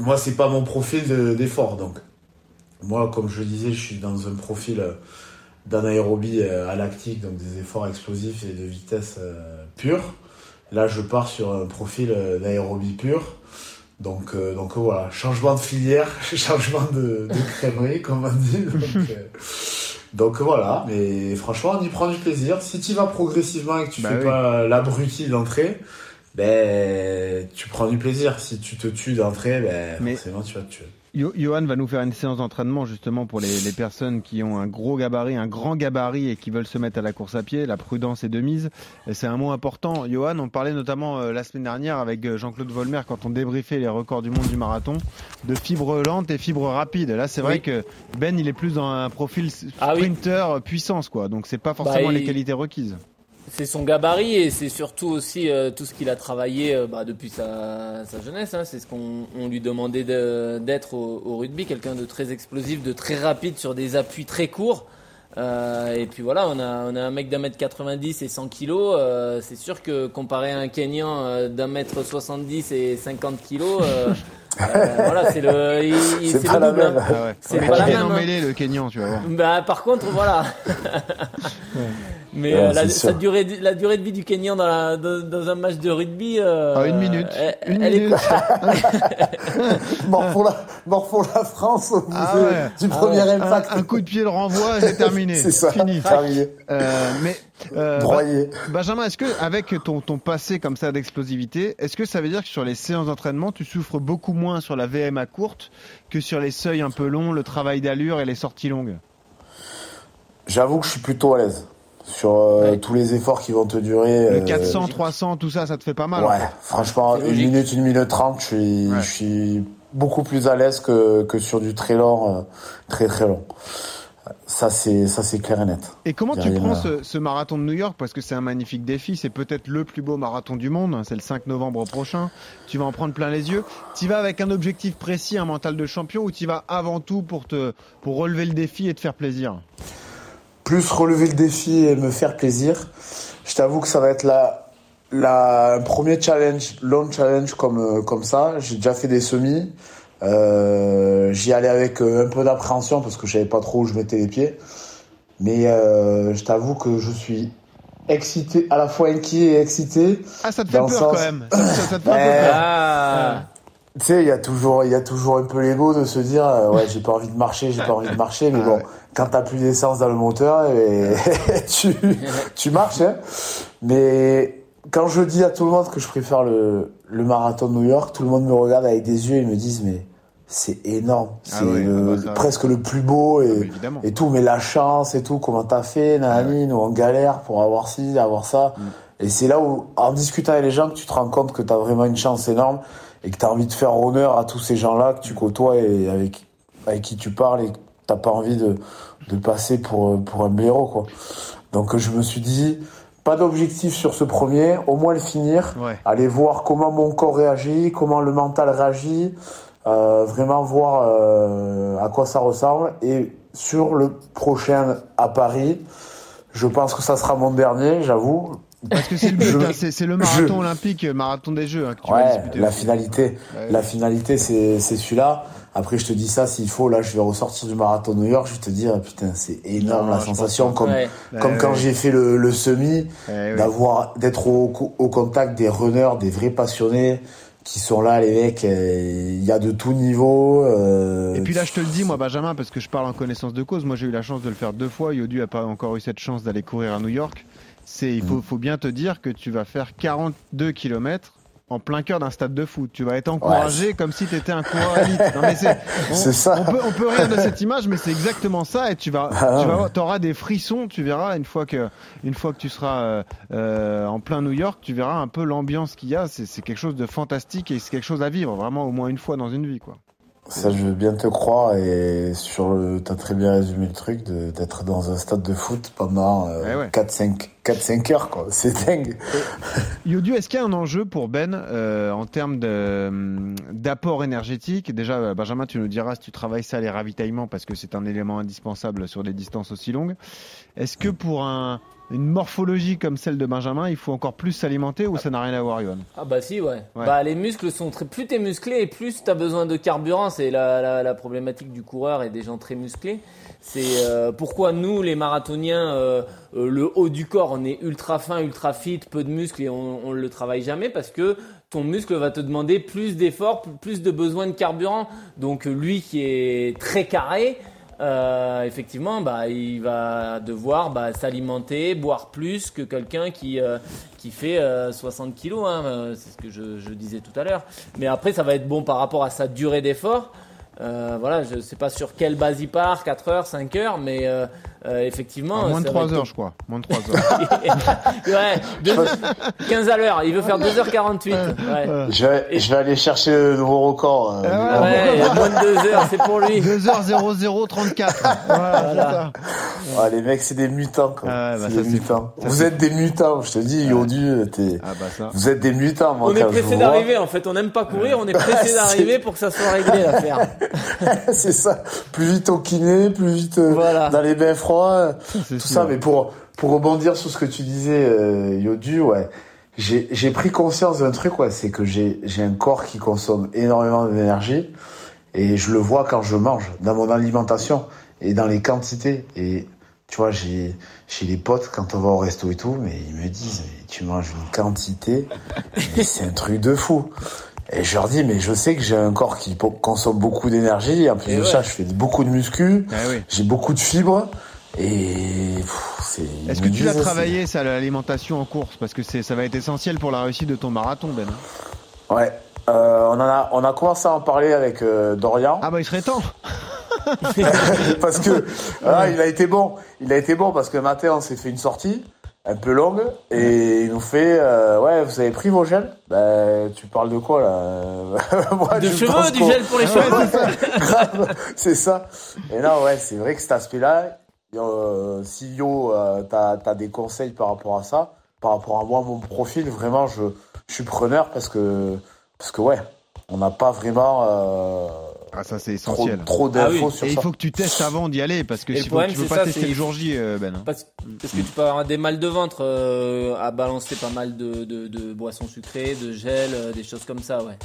Moi, c'est pas mon profil de- d'effort. Donc, moi, comme je le disais, je suis dans un profil euh, d'anaérobie euh, à lactique, donc des efforts explosifs et de vitesse pure. Là, je pars sur un profil euh, d'aérobie pure. Donc, euh, donc euh, voilà, changement de filière, [LAUGHS] changement de, de crèmerie, comme on dit. Donc, euh, donc voilà, mais franchement, on y prend du plaisir. Si tu vas progressivement et que tu Bah fais oui. pas l'abruti d'entrée, ben tu prends du plaisir. Si tu te tues d'entrée, ben Mais- forcément tu vas te tuer. Johan va nous faire une séance d'entraînement justement pour les, les personnes qui ont un gros gabarit, un grand gabarit et qui veulent se mettre à la course à pied. La prudence est de mise. C'est un mot important. Johan, on parlait notamment euh, la semaine dernière avec euh, Jean-Claude Volmer quand on débriefait les records du monde du marathon de fibres lentes et fibres rapides. Là, c'est vrai Oui. que Ben, il est plus dans un profil Ah oui. sprinter puissance, quoi. Donc, c'est pas forcément Bah, les il- qualités requises. C'est son gabarit et c'est surtout aussi euh, tout ce qu'il a travaillé euh, bah, depuis sa, sa jeunesse. hein. C'est ce qu'on on lui demandait de- d'être au, au rugby, quelqu'un de très explosif, de très rapide sur des appuis très courts. Euh, et puis voilà, on a, on a un mec d'un mètre 90 et 100 kilos. euh, c'est sûr que comparé à un Kenyan euh, d'un mètre 70 et 50 kilos, euh, euh, [LAUGHS] voilà, c'est le, C'est c'est pas le la double. hein. même. Ah ouais. C'est Il pas est la bien même, hein. emmêlé, le Kenyan, tu vas voir. Bah, par contre, voilà. [LAUGHS] [LAUGHS] Mais Ouais, euh, la, sûr. sa durée, de- la durée de vie du Kenyan dans, la- dans, dans un match de rugby. euh, Ah, une minute. Elle, Une elle est- [LAUGHS] mort, pour la, mort pour la France au bout Ah de- ouais. du Ah premier ouais. Un, impact. un coup de pied de renvoi, c'est terminé. [LAUGHS] C'est ça, Fini. terminé. Euh, mais euh, Broyé. Benjamin, est-ce que avec ton, ton passé comme ça d'explosivité, est-ce que ça veut dire que sur les séances d'entraînement, tu souffres beaucoup moins sur la VMA courte que sur les seuils un peu longs, le travail d'allure et les sorties longues? J'avoue que je suis plutôt à l'aise sur euh, tous les efforts qui vont te durer. Le euh, 400, 300, tout ça, ça te fait pas mal. en Ouais, fait. franchement, une logique. minute, une minute trente, je suis, Ouais. je suis beaucoup plus à l'aise que, que sur du très long, euh, très très long. Ça c'est, ça c'est clair et net. Et comment tu prends euh, ce, ce marathon de New York? Parce que c'est un magnifique défi, c'est peut-être le plus beau marathon du monde, c'est le 5 novembre prochain, tu vas en prendre plein les yeux. Tu vas avec un objectif précis, un mental de champion, ou tu vas avant tout pour, te, pour relever le défi et te faire plaisir? Plus relever le défi et me faire plaisir. Je t'avoue que ça va être la, la, premier challenge, long challenge comme, euh, comme ça. J'ai déjà fait des semis. Euh, j'y allais avec euh, un peu d'appréhension parce que je savais pas trop où je mettais les pieds. Mais euh, je t'avoue que je suis excité, à la fois inquiet et excité. Ah, ça te fait peur sens- quand même ça, ça- ça te fait un peu Ouais. peur. Ah. Tu sais, il y a toujours, il y a toujours un peu l'ego de se dire, euh, ouais, j'ai pas envie de marcher, j'ai pas envie de marcher, mais Ah bon. Quand t'as plus d'essence dans le moteur, et [LAUGHS] tu, tu marches, hein. Mais quand je dis à tout le monde que je préfère le, le marathon de New York, tout le monde me regarde avec des yeux et me disent, mais c'est énorme, Ah c'est oui, le- ah bah ça- presque le plus beau Ah, et, et tout, mais la chance et tout, comment t'as fait, nanani, nous on galère pour avoir ci, avoir ça. Mm. Et c'est là où, en discutant avec les gens, que tu te rends compte que t'as vraiment une chance énorme et que t'as envie de faire honneur à tous ces gens-là que tu côtoies et avec, avec qui tu parles et t'as pas envie de, de passer pour, pour un blaireau, quoi. Donc je me suis dit, pas d'objectif sur ce premier, au moins le finir, Ouais. aller voir comment mon corps réagit, comment le mental réagit, euh, vraiment voir euh, à quoi ça ressemble. Et sur le prochain à Paris, je pense que ça sera mon dernier, j'avoue. Parce que c'est le but, hein, c'est le marathon je- olympique, euh, marathon des Jeux hein, que tu Ouais, la finalité. Ouais. La finalité, c'est c'est celui-là. Après, je te dis ça, s'il faut, là, je vais ressortir du marathon New York, je vais te dire, putain, c'est énorme Non, la sensation, comme, Ouais. comme Ouais, quand ouais. j'ai fait le, le semi, d'avoir, d'être au, co- au contact des runners, des vrais passionnés, qui sont là, les mecs, euh, il y a de tout niveau. euh, Et puis là, je te le dis, moi, Benjamin, parce que je parle en connaissance de cause. Moi, j'ai eu la chance de le faire deux fois. Yodu a pas encore eu cette chance d'aller courir à New York. C'est, il faut, Mm. faut bien te dire que tu vas faire 42 km en plein cœur d'un stade de foot. Tu vas être encouragé comme si tu étais un coureur élite. Non, mais c'est, [LAUGHS] on, ça. On peut, on peut rire de cette image, mais c'est exactement ça. Et tu vas, Ah tu ouais. auras des frissons. Tu verras une fois que, une fois que tu seras euh, euh, en plein New York, tu verras un peu l'ambiance qu'il y a. C'est, c'est quelque chose de fantastique et c'est quelque chose à vivre vraiment au moins une fois dans une vie, quoi. Ça, je veux bien te croire et sur le, t'as très bien résumé le truc d'être dans un stade de foot pendant euh, Ouais, ouais. 4-5, 4-5 heures, quoi. [LAUGHS] C'est dingue. Yodu, est-ce qu'il y a un enjeu pour Ben euh, en termes hum, d'apport énergétique? Déjà, euh, Benjamin, tu nous diras si tu travailles ça, les ravitaillements, parce que c'est un élément indispensable sur des distances aussi longues. Est-ce que pour un, une morphologie comme celle de Benjamin, il faut encore plus s'alimenter ou ça n'a rien à voir, Yohan Ah bah si ouais. Ouais. Bah les muscles sont très plus t'es musclé et plus t'as besoin de carburant. C'est la, la, la problématique du coureur et des gens très musclés. C'est euh, pourquoi nous les marathoniens euh, euh, le haut du corps on est ultra fin, ultra fit, peu de muscles et on, on le travaille jamais parce que ton muscle va te demander plus d'efforts, plus de besoin de carburant. Donc lui qui est très carré. Euh, effectivement, bah, il va devoir bah, s'alimenter, boire plus que quelqu'un qui, euh, qui fait euh, 60 kilos. Hein, euh, c'est ce que je, je disais tout à l'heure. Mais après, ça va être bon par rapport à sa durée d'effort. Euh, voilà, je sais pas sur quelle base il part, 4 heures, 5 heures, mais euh, effectivement. En moins de ça va 3 être- heures, je crois. Moins de 3 heures. [LAUGHS] ouais, deux- 15 à l'heure, il veut faire 2h48. Ouais. Je vais, je vais aller chercher le nouveau record. euh, Ah ouais. Moins de 2 heures, c'est pour lui. 2h0034. [LAUGHS] Voilà. Ah, les mecs, c'est des mutants, quoi. Ah bah c'est ça, des c'est mutants. Ça, Vous c'est êtes des mutants, je te dis, Yodu, t'es, Ah bah ça. vous êtes des mutants, moi, On est pressé d'arriver en fait, on n'aime pas courir, on est [LAUGHS] pressé d'arriver pour que ça soit réglé l'affaire. c'est ça. Plus vite au kiné, plus vite euh, Voilà. dans les bains froids, [LAUGHS] C'est tout sûr. ça. Mais pour, pour rebondir sur ce que tu disais, euh, Yodu, ouais. J'ai, j'ai pris conscience d'un truc, ouais, c'est que j'ai, j'ai un corps qui consomme énormément d'énergie et je le vois quand je mange, dans mon alimentation et dans les quantités. Et tu vois, j'ai, chez les potes, quand on va au resto et tout, mais ils me disent, mais tu manges une quantité, [LAUGHS] c'est un truc de fou. Et je leur dis, mais je sais que j'ai un corps qui consomme beaucoup d'énergie. En plus Et de ouais. ça, je fais beaucoup de muscu, Ah oui. j'ai beaucoup de fibres. Et Est-ce que tu l'as travaillé, ça, l'alimentation en course? Parce que c'est, ça va être essentiel pour la réussite de ton marathon, Ben. Ouais. Euh, on en a, on a commencé à en parler avec euh, Dorian. Ah bah il serait temps. [LAUGHS] parce que ah, il a été bon. Il a été bon parce que matin on s'est fait une sortie un peu longue et il nous fait euh, ouais vous avez pris vos gels? Ben tu parles de quoi là? [LAUGHS] Moi, de cheveux du gel pour les cheveux [LAUGHS] c'est ça et non ouais c'est vrai que cet aspect là euh, si yo euh, t'as as des conseils par rapport à ça? Par rapport à moi mon profil vraiment je, je suis preneur parce que parce que ouais on n'a pas vraiment euh, ah, ça c'est essentiel. Trop, d'infos ah sur Et ça. il faut que tu testes avant d'y aller parce que si tu veux c'est pas ça, tester le jour J, euh, Ben. hein. Parce, parce que tu peux avoir des mal de ventre euh, à balancer pas mal de, de, de boissons sucrées, de gel, euh, des choses comme ça, ouais.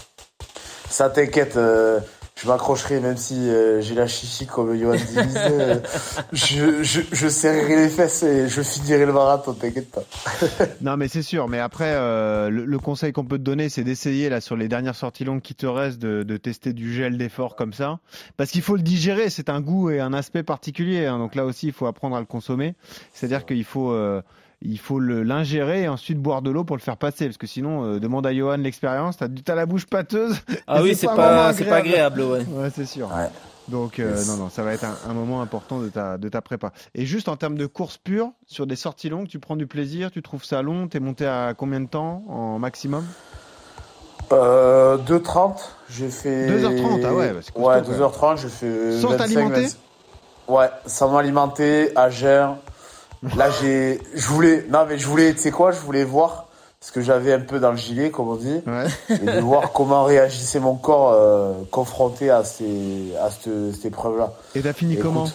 Ça t'inquiète, euh, je m'accrocherai même si euh, j'ai la chichi comme Johan Diniz. [LAUGHS] euh, je, je, je serrerai les fesses et je finirai le marathon, t'inquiète pas. [LAUGHS] Non, mais c'est sûr. Mais après, euh, le, le conseil qu'on peut te donner, c'est d'essayer là sur les dernières sorties longues qui te restent de, de tester du gel d'effort comme ça, parce qu'il faut le digérer. C'est un goût et un aspect particulier. hein. donc là aussi, il faut apprendre à le consommer. C'est-à-dire qu'il faut euh, il faut le- l'ingérer et ensuite boire de l'eau pour le faire passer, parce que sinon, euh, demande à Johan l'expérience. T'as t'as la bouche pâteuse. Ah oui, c'est vraiment pas, c'est pas agréable, ouais. Ouais, c'est sûr. Ouais. Donc euh, Yes. non, non, ça va être un, un moment important de ta, de ta prépa. Et juste en termes de course pure, sur des sorties longues, tu prends du plaisir, tu trouves ça long, t'es monté à combien de temps en maximum? Euh, 2h30, j'ai fait. 2h30, ah ouais, bah, c'est Ouais, quand même. 2h30, j'ai fait. Sans 25, t'alimenter? 25. Ouais, sans m'alimenter, à jeun. Là, j'ai. Je voulais. Non, mais je voulais, tu sais quoi, je voulais voir ce que j'avais un peu dans le gilet, comme on dit. Ouais. et de voir comment réagissait mon corps euh, confronté à, ces, à cette, cette épreuve-là. Et t'as fini comment?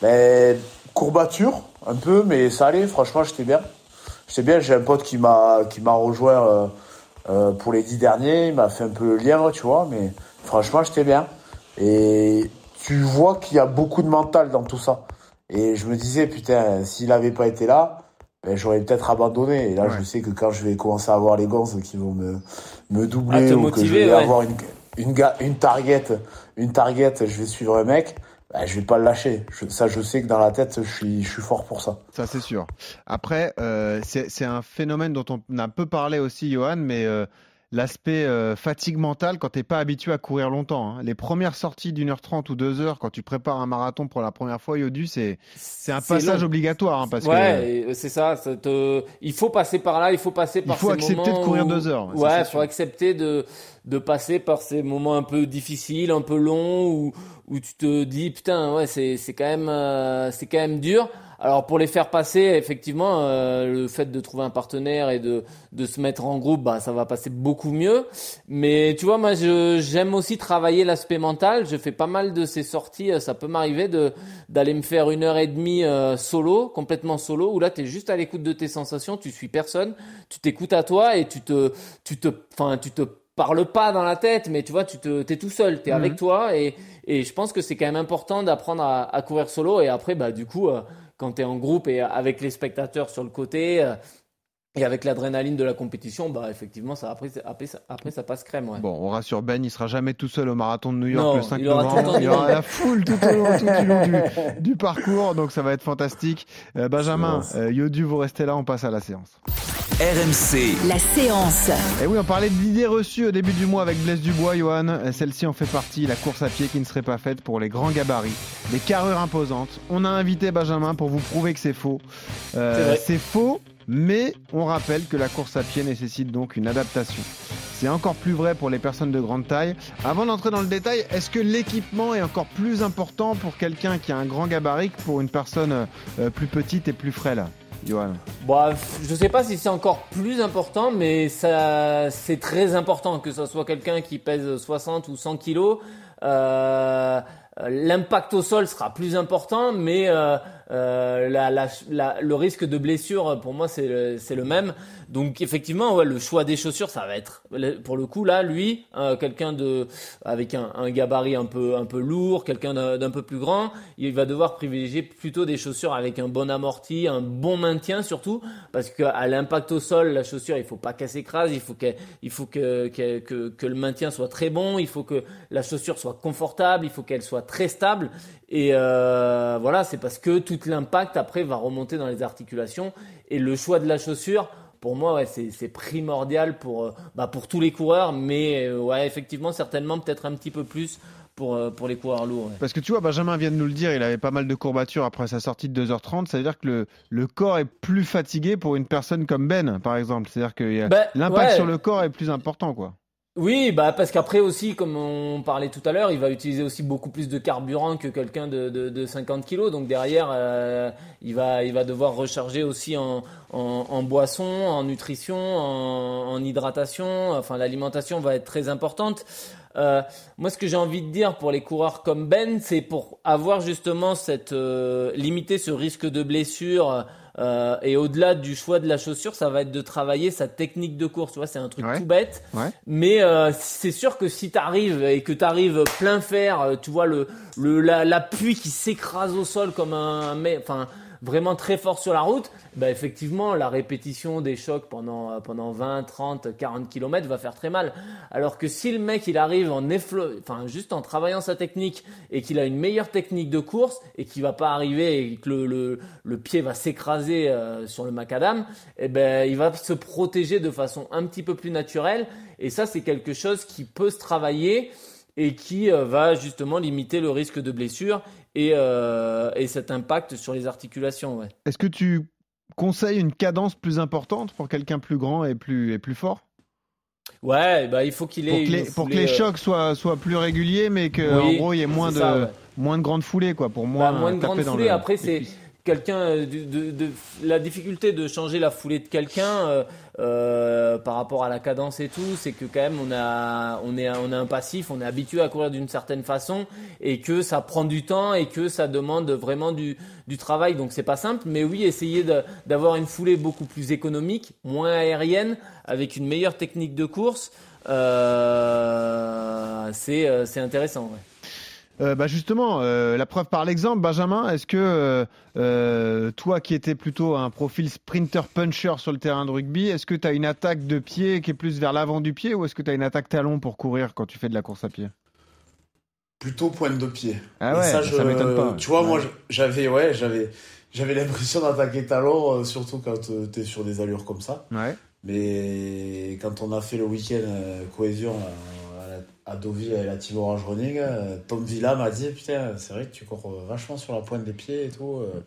ben, Courbature, un peu, mais ça allait, franchement, j'étais bien. J'étais bien, j'ai un pote qui m'a qui m'a rejoint euh, euh, pour les dix derniers, il m'a fait un peu le lien, tu vois, mais franchement, j'étais bien. Et tu vois qu'il y a beaucoup de mental dans tout ça. Et je me disais, putain, s'il n'avait pas été là, ben, j'aurais peut-être abandonné. Et là, Ouais. je sais que quand je vais commencer à avoir les gonzes qui vont me, me doubler ou que je vais ouais. avoir une, une, une target, une target, je vais suivre un mec, ben, je vais pas le lâcher. Je- ça, je sais que dans la tête, je suis, je suis fort pour ça. Ça, c'est sûr. Après, euh, c'est c'est un phénomène dont on a peu parlé aussi, Johan, mais euh, l'aspect euh, fatigue mentale quand t'es pas habitué à courir longtemps. hein. Les premières sorties d'une heure trente ou deux heures quand tu prépares un marathon pour la première fois, Yodu, c'est c'est un passage long. obligatoire hein, parce que ouais, c'est ça. ça te- Il faut passer par là, il faut passer par faut ces accepter de courir où- deux heures, Ouais, il faut accepter de de passer par ces moments un peu difficiles, un peu longs, où où tu te dis putain, ouais, c'est c'est quand même euh, c'est quand même dur. Alors pour les faire passer, effectivement, euh, le fait de trouver un partenaire et de de se mettre en groupe, bah ça va passer beaucoup mieux. Mais tu vois, moi j'aime aussi travailler l'aspect mental. Je fais pas mal de ces sorties. euh, Ça peut m'arriver de d'aller me faire une heure et demie euh, solo, complètement solo, où là tu es juste à l'écoute de tes sensations, tu suis personne, tu t'écoutes à toi et tu te tu te enfin tu te parles pas dans la tête, mais tu vois, tu te t'es tout seul, tu es Mhm. avec toi et et je pense que c'est quand même important d'apprendre à, à courir solo et après bah du coup euh, quand tu es en groupe et avec les spectateurs sur le côté euh, et avec l'adrénaline de la compétition, bah effectivement ça après après ça, après ça passe crème ouais. Bon, on rassure Ben, il sera jamais tout seul au marathon de New York Non, le 5 il novembre. Il y aura la foule tout au long, tout du long du, [LAUGHS] du parcours, donc ça va être fantastique. Euh, Benjamin, euh, Yodu, vous restez là, on passe à la séance. RMC, La séance. Et oui, on parlait de l'idée reçue au début du mois avec Blaise Dubois, Johan. Celle-ci en fait partie, la course à pied qui ne serait pas faite pour les grands gabarits, les carrures imposantes. On a invité Benjamin pour vous prouver que c'est faux. Euh, c'est faux, mais on rappelle que la course à pied nécessite donc une adaptation. C'est encore plus vrai pour les personnes de grande taille. Avant d'entrer dans le détail, est-ce que l'équipement est encore plus important pour quelqu'un qui a un grand gabarit que pour une personne euh, plus petite et plus frêle? Johan f- je sais pas si c'est encore plus important, mais ça, c'est très important que ce soit quelqu'un qui pèse 60 ou 100 kilos. Euh, L'impact au sol sera plus important, mais euh, euh, la, la- la- le risque de blessure, pour moi, c'est le, le même. Donc, effectivement, ouais, le choix des chaussures, ça va être, pour le coup, là, lui, euh, quelqu'un de avec un, un gabarit un peu un peu lourd, quelqu'un d'un peu plus grand, il va devoir privilégier plutôt des chaussures avec un bon amorti, un bon maintien surtout, parce qu'à l'impact au sol, la chaussure, il faut pas qu'elle s'écrase, il faut qu'elle, il faut que, que, que le maintien soit très bon, il faut que la chaussure soit confortable, il faut qu'elle soit très stable. Et euh, voilà, c'est parce que tout l'impact après va remonter dans les articulations et le choix de la chaussure. Pour moi, ouais, c'est primordial pour, euh, bah, pour tous les coureurs, mais euh, ouais, effectivement, certainement peut-être un petit peu plus pour, pour les coureurs lourds. ouais. Parce que tu vois, Benjamin vient de nous le dire, il avait pas mal de courbatures après sa sortie de 2h30. Ça veut dire que le, le corps est plus fatigué pour une personne comme Ben, par exemple. C'est-à-dire que Bah, l'impact ouais. sur le corps est plus important, quoi. Oui, bah parce qu'après aussi, comme on parlait tout à l'heure, il va utiliser aussi beaucoup plus de carburant que quelqu'un de, de, de 50 kilos. Donc derrière, euh, il va il va devoir recharger aussi en, en, boisson, en nutrition, en, en hydratation. Enfin, l'alimentation va être très importante. Euh, moi, ce que j'ai envie de dire pour les coureurs comme Ben, c'est pour avoir justement cette euh, limiter ce risque de blessure. Euh, et au-delà du choix de la chaussure, ça va être de travailler sa technique de course. Tu vois, c'est un truc Ouais. tout bête. Ouais. Mais euh, c'est sûr que si tu arrives et que tu arrives plein fer, euh, tu vois le le la- l'appui qui s'écrase au sol comme un mais enfin vraiment très fort sur la route, bah effectivement la répétition des chocs pendant euh, pendant 20, 30, 40 km va faire très mal. Alors que si le mec il arrive en effle enfin juste en travaillant sa technique et qu'il a une meilleure technique de course et qu'il va pas arriver et que le le, le pied va s'écraser euh, sur le macadam, eh ben il va se protéger de façon un petit peu plus naturelle et ça c'est quelque chose qui peut se travailler et qui euh, va justement limiter le risque de blessure et, euh, et cet impact sur les articulations. Ouais. Est-ce que tu conseilles une cadence plus importante pour quelqu'un plus grand et plus, et plus fort? Ouais, bah il faut qu'il pour ait que, les, pour que les euh, chocs soient, soient plus réguliers, mais que Oui, en gros il y ait moins de, ça, ouais. moins de grandes foulées, quoi, pour moins, Bah, moins de taper grandes foulées. le- Après, c'est. Quelqu'un euh, de, de, de- la difficulté de changer la foulée de quelqu'un euh, euh, par rapport à la cadence et tout, c'est que quand même on a on est on est un passif, on est habitué à courir d'une certaine façon et que ça prend du temps et que ça demande vraiment du du travail. Donc c'est pas simple, mais oui, essayer d'avoir une foulée beaucoup plus économique, moins aérienne, avec une meilleure technique de course. Euh, c'est euh, c'est intéressant. Ouais. Euh, bah justement, euh, la preuve par l'exemple, Benjamin, est-ce que euh, euh, toi qui étais plutôt un profil sprinter-puncher sur le terrain de rugby, est-ce que tu as une attaque de pied qui est plus vers l'avant du pied ou est-ce que tu as une attaque talon pour courir quand tu fais de la course à pied? Plutôt pointe de pied. Ah ouais, ça, ça je- m'étonne pas. Tu vois, Ouais. moi, j'avais, ouais, j'avais, j'avais l'impression d'attaquer talon, surtout quand tu t'es sur des allures comme ça. Ouais. Mais quand on a fait le week-end cohésion à, Deauville et la Team Orange Running, euh, Tom Villa m'a dit Putain, c'est vrai que tu cours vachement sur la pointe des pieds et tout. euh.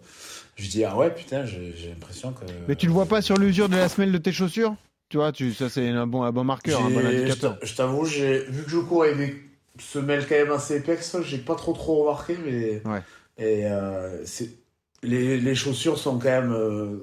Je dis Ah ouais, putain, j'ai j'ai l'impression que. Mais tu le vois pas sur l'usure de la semelle de tes chaussures? Tu vois, tu, ça c'est un bon, un bon marqueur, un bon indicateur. Je t'avoue, j'ai vu que je cours avec des semelles quand même assez épaisses, j'ai pas trop trop remarqué, mais Ouais. et euh, c'est les, les chaussures sont quand même euh,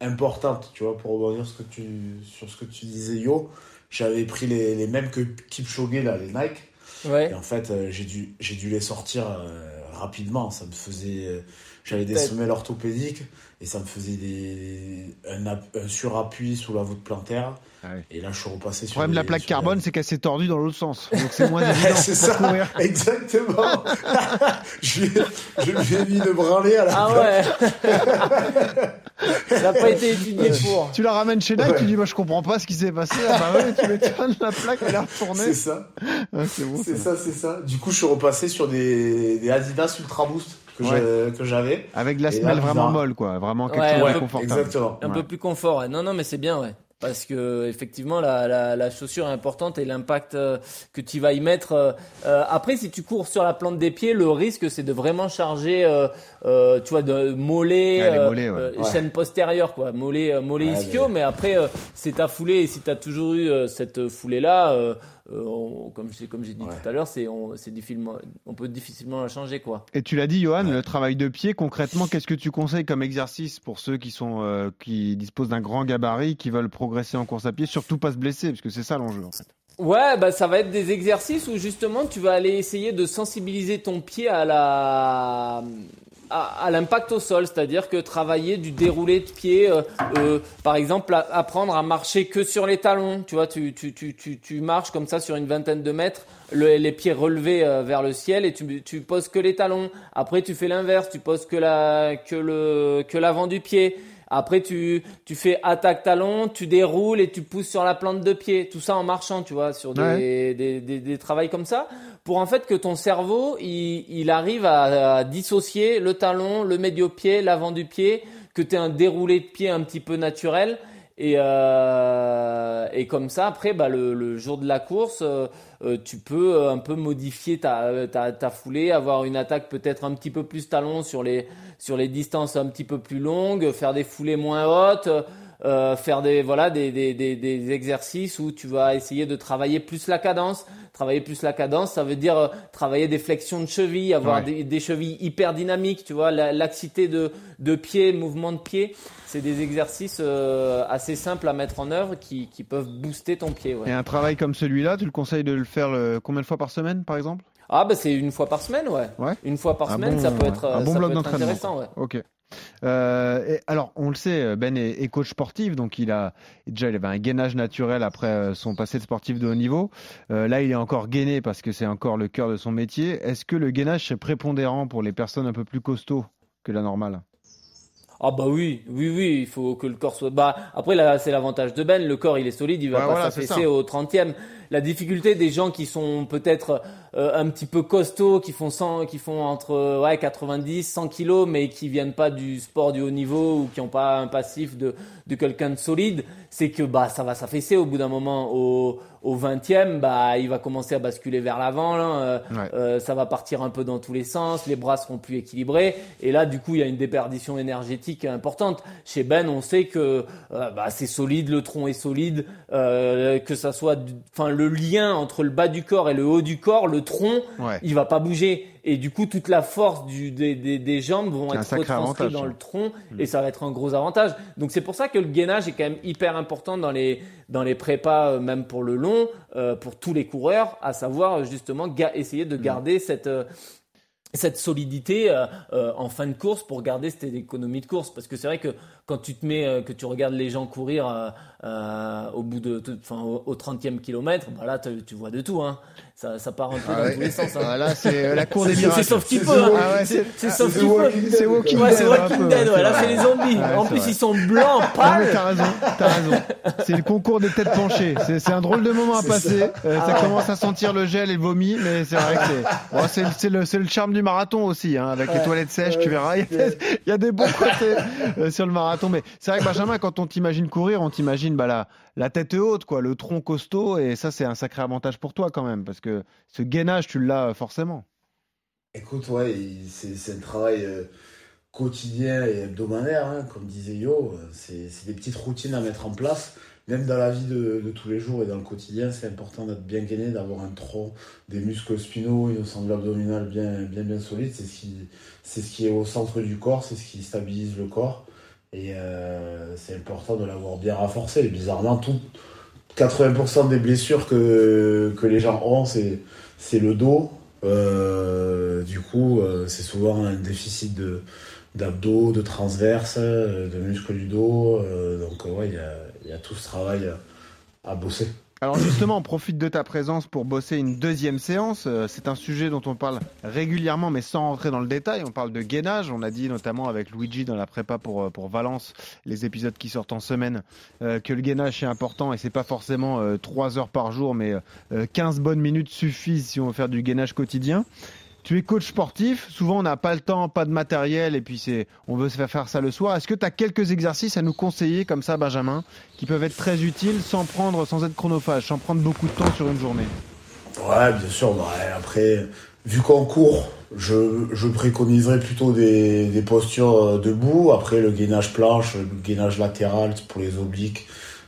importantes, tu vois, pour rebondir ce que tu, sur ce que tu disais, Yo. J'avais pris les, les mêmes que Kipchoge là, les Nike. Ouais. Et en fait, euh, j'ai dû, dû les sortir euh, rapidement. Ça me faisait, euh, j'avais des semelles orthopédiques et ça me faisait des, un, app- un surappui sous la voûte plantaire. Ouais. Et là, je suis repassé Le sur. problème de la plaque carbone, c'est qu'elle s'est tordue dans l'autre sens. Donc c'est moins [LAUGHS] évident c'est pour ça, courir. exactement. [LAUGHS] je, lui ai, je lui ai mis une branlée à la Ah place. ouais. [LAUGHS] Ça n'a pas été étudié pour. Tu la ramènes chez Nike, Ouais. tu dis bah, je comprends pas ce qui s'est passé. Ah bah ouais, tu m'étonnes, la plaque elle a retourné. C'est ça, Ouais, c'est bon. c'est ça. ça, c'est ça. Du coup, je suis repassé sur des, des Adidas Ultra Boost que Ouais. j'avais. Avec de la semelle vraiment bizarre. molle, quoi. Vraiment quelque Ouais, chose de confortable. Exactement. Un Ouais. peu plus confort. ouais. Non, non, mais c'est bien, ouais. Parce que effectivement, la, la, la chaussure est importante et l'impact euh, que tu vas y mettre. euh, euh, après, si tu cours sur la plante des pieds, le risque c'est de vraiment charger, euh, euh, tu vois, de mollet, Ouais, les euh, mollets, ouais. euh, Ouais. chaîne postérieure, quoi, mollet, mollet Ouais, ischio. Mais, après, euh, c'est ta foulée. Et si tu as toujours eu euh, cette foulée là, euh, comme j'ai comme j'ai dit Ouais. tout à l'heure, c'est on, c'est difficilement, on peut difficilement la changer, quoi. Et tu l'as dit, Johan, Ouais. le travail de pied, concrètement, qu'est-ce que tu conseilles comme exercice pour ceux qui sont euh, qui disposent d'un grand gabarit, qui veulent progresser en course à pied, surtout pas se blesser, parce que c'est ça l'enjeu en fait. Ouais, bah ça va être des exercices où justement tu vas aller essayer de sensibiliser ton pied à la à, à l'impact au sol, c'est-à-dire que travailler du déroulé de pied, euh, euh, par exemple a- apprendre à marcher que sur les talons, tu vois, tu tu tu tu, tu marches comme ça sur une vingtaine de mètres, le- les pieds relevés euh, vers le ciel et tu tu poses que les talons. Après tu fais l'inverse, tu poses que la que le que l'avant du pied. Après, tu, tu fais attaque talon, tu déroules et tu pousses sur la plante de pied. Tout ça en marchant, tu vois, sur des, Ouais. des, des, des travails comme ça. Pour en fait que ton cerveau, il, arrive à, dissocier le talon, le médio-pied, l'avant du pied, que tu aies un déroulé de pied un petit peu naturel. Et, euh, et comme ça, après, bah, le, jour de la course, euh, euh, tu peux un peu modifier ta, ta, ta foulée, avoir une attaque peut-être un petit peu plus talon sur les, sur les distances un petit peu plus longues, faire des foulées moins hautes, euh, faire des, voilà, des, des, des, des exercices où tu vas essayer de travailler plus la cadence. Travailler plus la cadence, ça veut dire euh, travailler des flexions de cheville, avoir Ouais. des, des chevilles hyper dynamiques, tu vois, la- l'axité de, de pied, mouvement de pied. C'est des exercices euh, assez simples à mettre en œuvre qui, qui peuvent booster ton pied. ouais. Et un travail comme celui-là, tu le conseilles de le faire combien de fois par semaine, par exemple? Ah bah c'est une fois par semaine, ouais. Ouais. Une fois par Un semaine, bon- ça peut être, un bon ça bloc peut être intéressant, ouais. Ok. Euh, et alors, on le sait, Ben est, est coach sportif, donc il a déjà il avait un gainage naturel après euh, son passé de sportif de haut niveau. Euh, là, il est encore gainé parce que c'est encore le cœur de son métier. Est-ce que le gainage c'est prépondérant pour les personnes un peu plus costauds que la normale? Ah bah oui, oui, oui, il faut que le corps soit. Bah après là, c'est l'avantage de Ben. Le corps, il est solide, il va Ouais, pas voilà, s'affaisser au 30e. La difficulté des gens qui sont peut-être un petit peu costauds, qui font 100, qui font entre ouais 90, 100 kilos, mais qui viennent pas du sport du haut niveau ou qui ont pas un passif de de quelqu'un de solide, c'est que bah ça va s'affaisser au bout d'un moment. Au au 20e, bah il va commencer à basculer vers l'avant. là, euh, Ouais. euh, ça va partir un peu dans tous les sens, les bras seront plus équilibrés, et là du coup il y a une déperdition énergétique importante. Chez Ben, on sait que euh, bah, c'est solide, le tronc est solide, euh, que ça soit, enfin le lien entre le bas du corps et le haut du corps, le tronc, Ouais. il va pas bouger, et du coup toute la force du, des, des, des jambes vont être avantage, dans ça. le tronc, et ça va être un gros avantage. Donc c'est pour ça que le gainage est quand même hyper important dans les dans les prépas, euh, même pour le long, euh, pour tous les coureurs, à savoir euh, justement essayer de garder cette euh, cette solidité euh, euh, en fin de course pour garder cette économie de course parce que c'est vrai que quand tu te mets euh, que tu regardes les gens courir au bout de enfin au, au 30e kilomètre bah là tu, tu vois de tout hein ça, ça part un peu Ah dans ouais. tous les sens hein. Voilà, c'est euh, la cour des miracles. c'est sauf C'est peut hein. Ah c'est sauf The peut Walking Dead, C'est Walking ouais Dead. c'est un Walking peu, Dead ouais, là c'est les zombies Ouais, en plus vrai. ils sont blancs Non, pâles t'as raison, t'as raison. C'est le concours des têtes penchées. C'est un drôle de moment à passer. Euh, ça commence à sentir le gel et le vomi, mais c'est vrai que c'est bon, c'est le- charme du marathon aussi, hein, avec les toilettes sèches, tu verras. Il y, a, il y a des bons côtés euh, sur le marathon, mais c'est vrai que Benjamin, quand on t'imagine courir, on t'imagine bah, la, la tête haute, quoi, le tronc costaud, et ça c'est un sacré avantage pour toi quand même, parce que ce gainage, tu l'as euh, forcément. Écoute, ouais, c'est un travail euh, quotidien et hebdomadaire, hein, comme disait Yo. euh, C'est des petites routines à mettre en place. Même dans la vie de, tous les jours et dans le quotidien, c'est important d'être bien gainé, d'avoir un tronc, des muscles spinaux, une sangle abdominale bien, bien, bien solide. C'est ce qui est au centre du corps, c'est ce qui stabilise le corps. Et euh, c'est important de l'avoir bien renforcé. Bizarrement, tout, 80% des blessures que, que les gens ont, c'est le dos. Euh, du coup, euh, c'est souvent un déficit de d'abdos, de transverse, de muscles du dos. donc, ouais, il y a, y a tout ce travail à bosser. Alors justement, on profite de ta présence pour bosser une deuxième séance. Euh, C'est un sujet dont on parle régulièrement, mais sans rentrer dans le détail. On parle de gainage. On a dit notamment avec Luigi dans la prépa pour, euh, pour Valence, les épisodes qui sortent en semaine, euh, que le gainage c'est important et c'est pas forcément euh, 3 heures par jour, mais euh, 15 bonnes minutes suffisent si on veut faire du gainage quotidien. Tu es coach sportif, souvent on n'a pas le temps, pas de matériel, et puis c'est, on veut se faire faire ça le soir. Est-ce que tu as quelques exercices à nous conseiller comme ça, Benjamin, qui peuvent être très utiles sans prendre, sans être chronophage, sans prendre beaucoup de temps sur une journée? Ouais, bien sûr. bah, après, vu qu'on court, je, je préconiserais plutôt des, des postures euh, debout. Après, le gainage planche, le gainage latéral pour les obliques,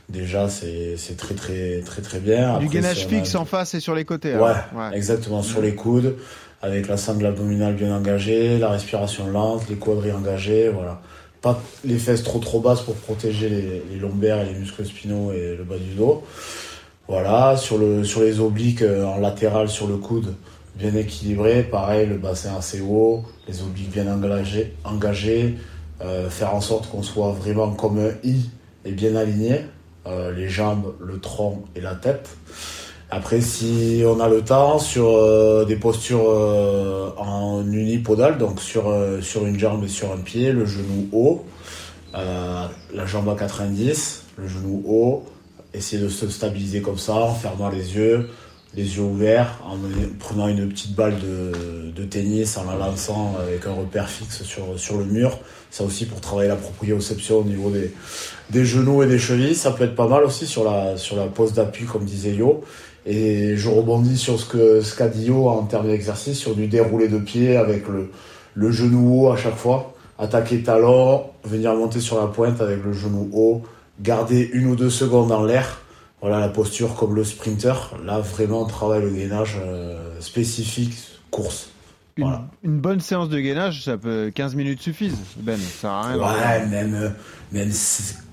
déjà, c'est c'est très, très, très, très bien. Du gainage fixe en face et sur les côtés. Ouais, exactement, sur les coudes, avec la sangle abdominale bien engagée, la respiration lente, les quadris engagés, voilà. Pas les fesses trop trop basses pour protéger les, lombaires et les muscles spinaux et le bas du dos. Voilà, sur, le, sur les obliques euh, en latéral sur le coude, bien équilibré, pareil, le bassin assez haut, les obliques bien engagés, engagés euh, faire en sorte qu'on soit vraiment comme un I et bien aligné, euh, les jambes, le tronc et la tête. Après, si on a le temps, sur euh, des postures euh, en unipodal, donc sur, euh, sur une jambe et sur un pied, le genou haut, la jambe à 90, le genou haut, essayer de se stabiliser comme ça, en fermant les yeux, les yeux ouverts, en prenant une petite balle de, tennis, en la lançant avec un repère fixe sur, le mur. Ça aussi pour travailler la proprioception au niveau des, des genoux et des chevilles. Ça peut être pas mal aussi sur la, sur la pose d'appui, comme disait Yo. Et je rebondis sur ce que ce qu'a dit Yo en termes d'exercice, sur du déroulé de pied avec le, le genou haut à chaque fois. Attaquer talon, venir monter sur la pointe avec le genou haut, garder une ou deux secondes dans l'air voilà la posture comme le sprinter. Là, vraiment, on travaille le gainage euh, spécifique, course. Une, une, bonne séance de gainage, ça peut 15 minutes suffisent, Ben. Ça a rien Ouais, même, même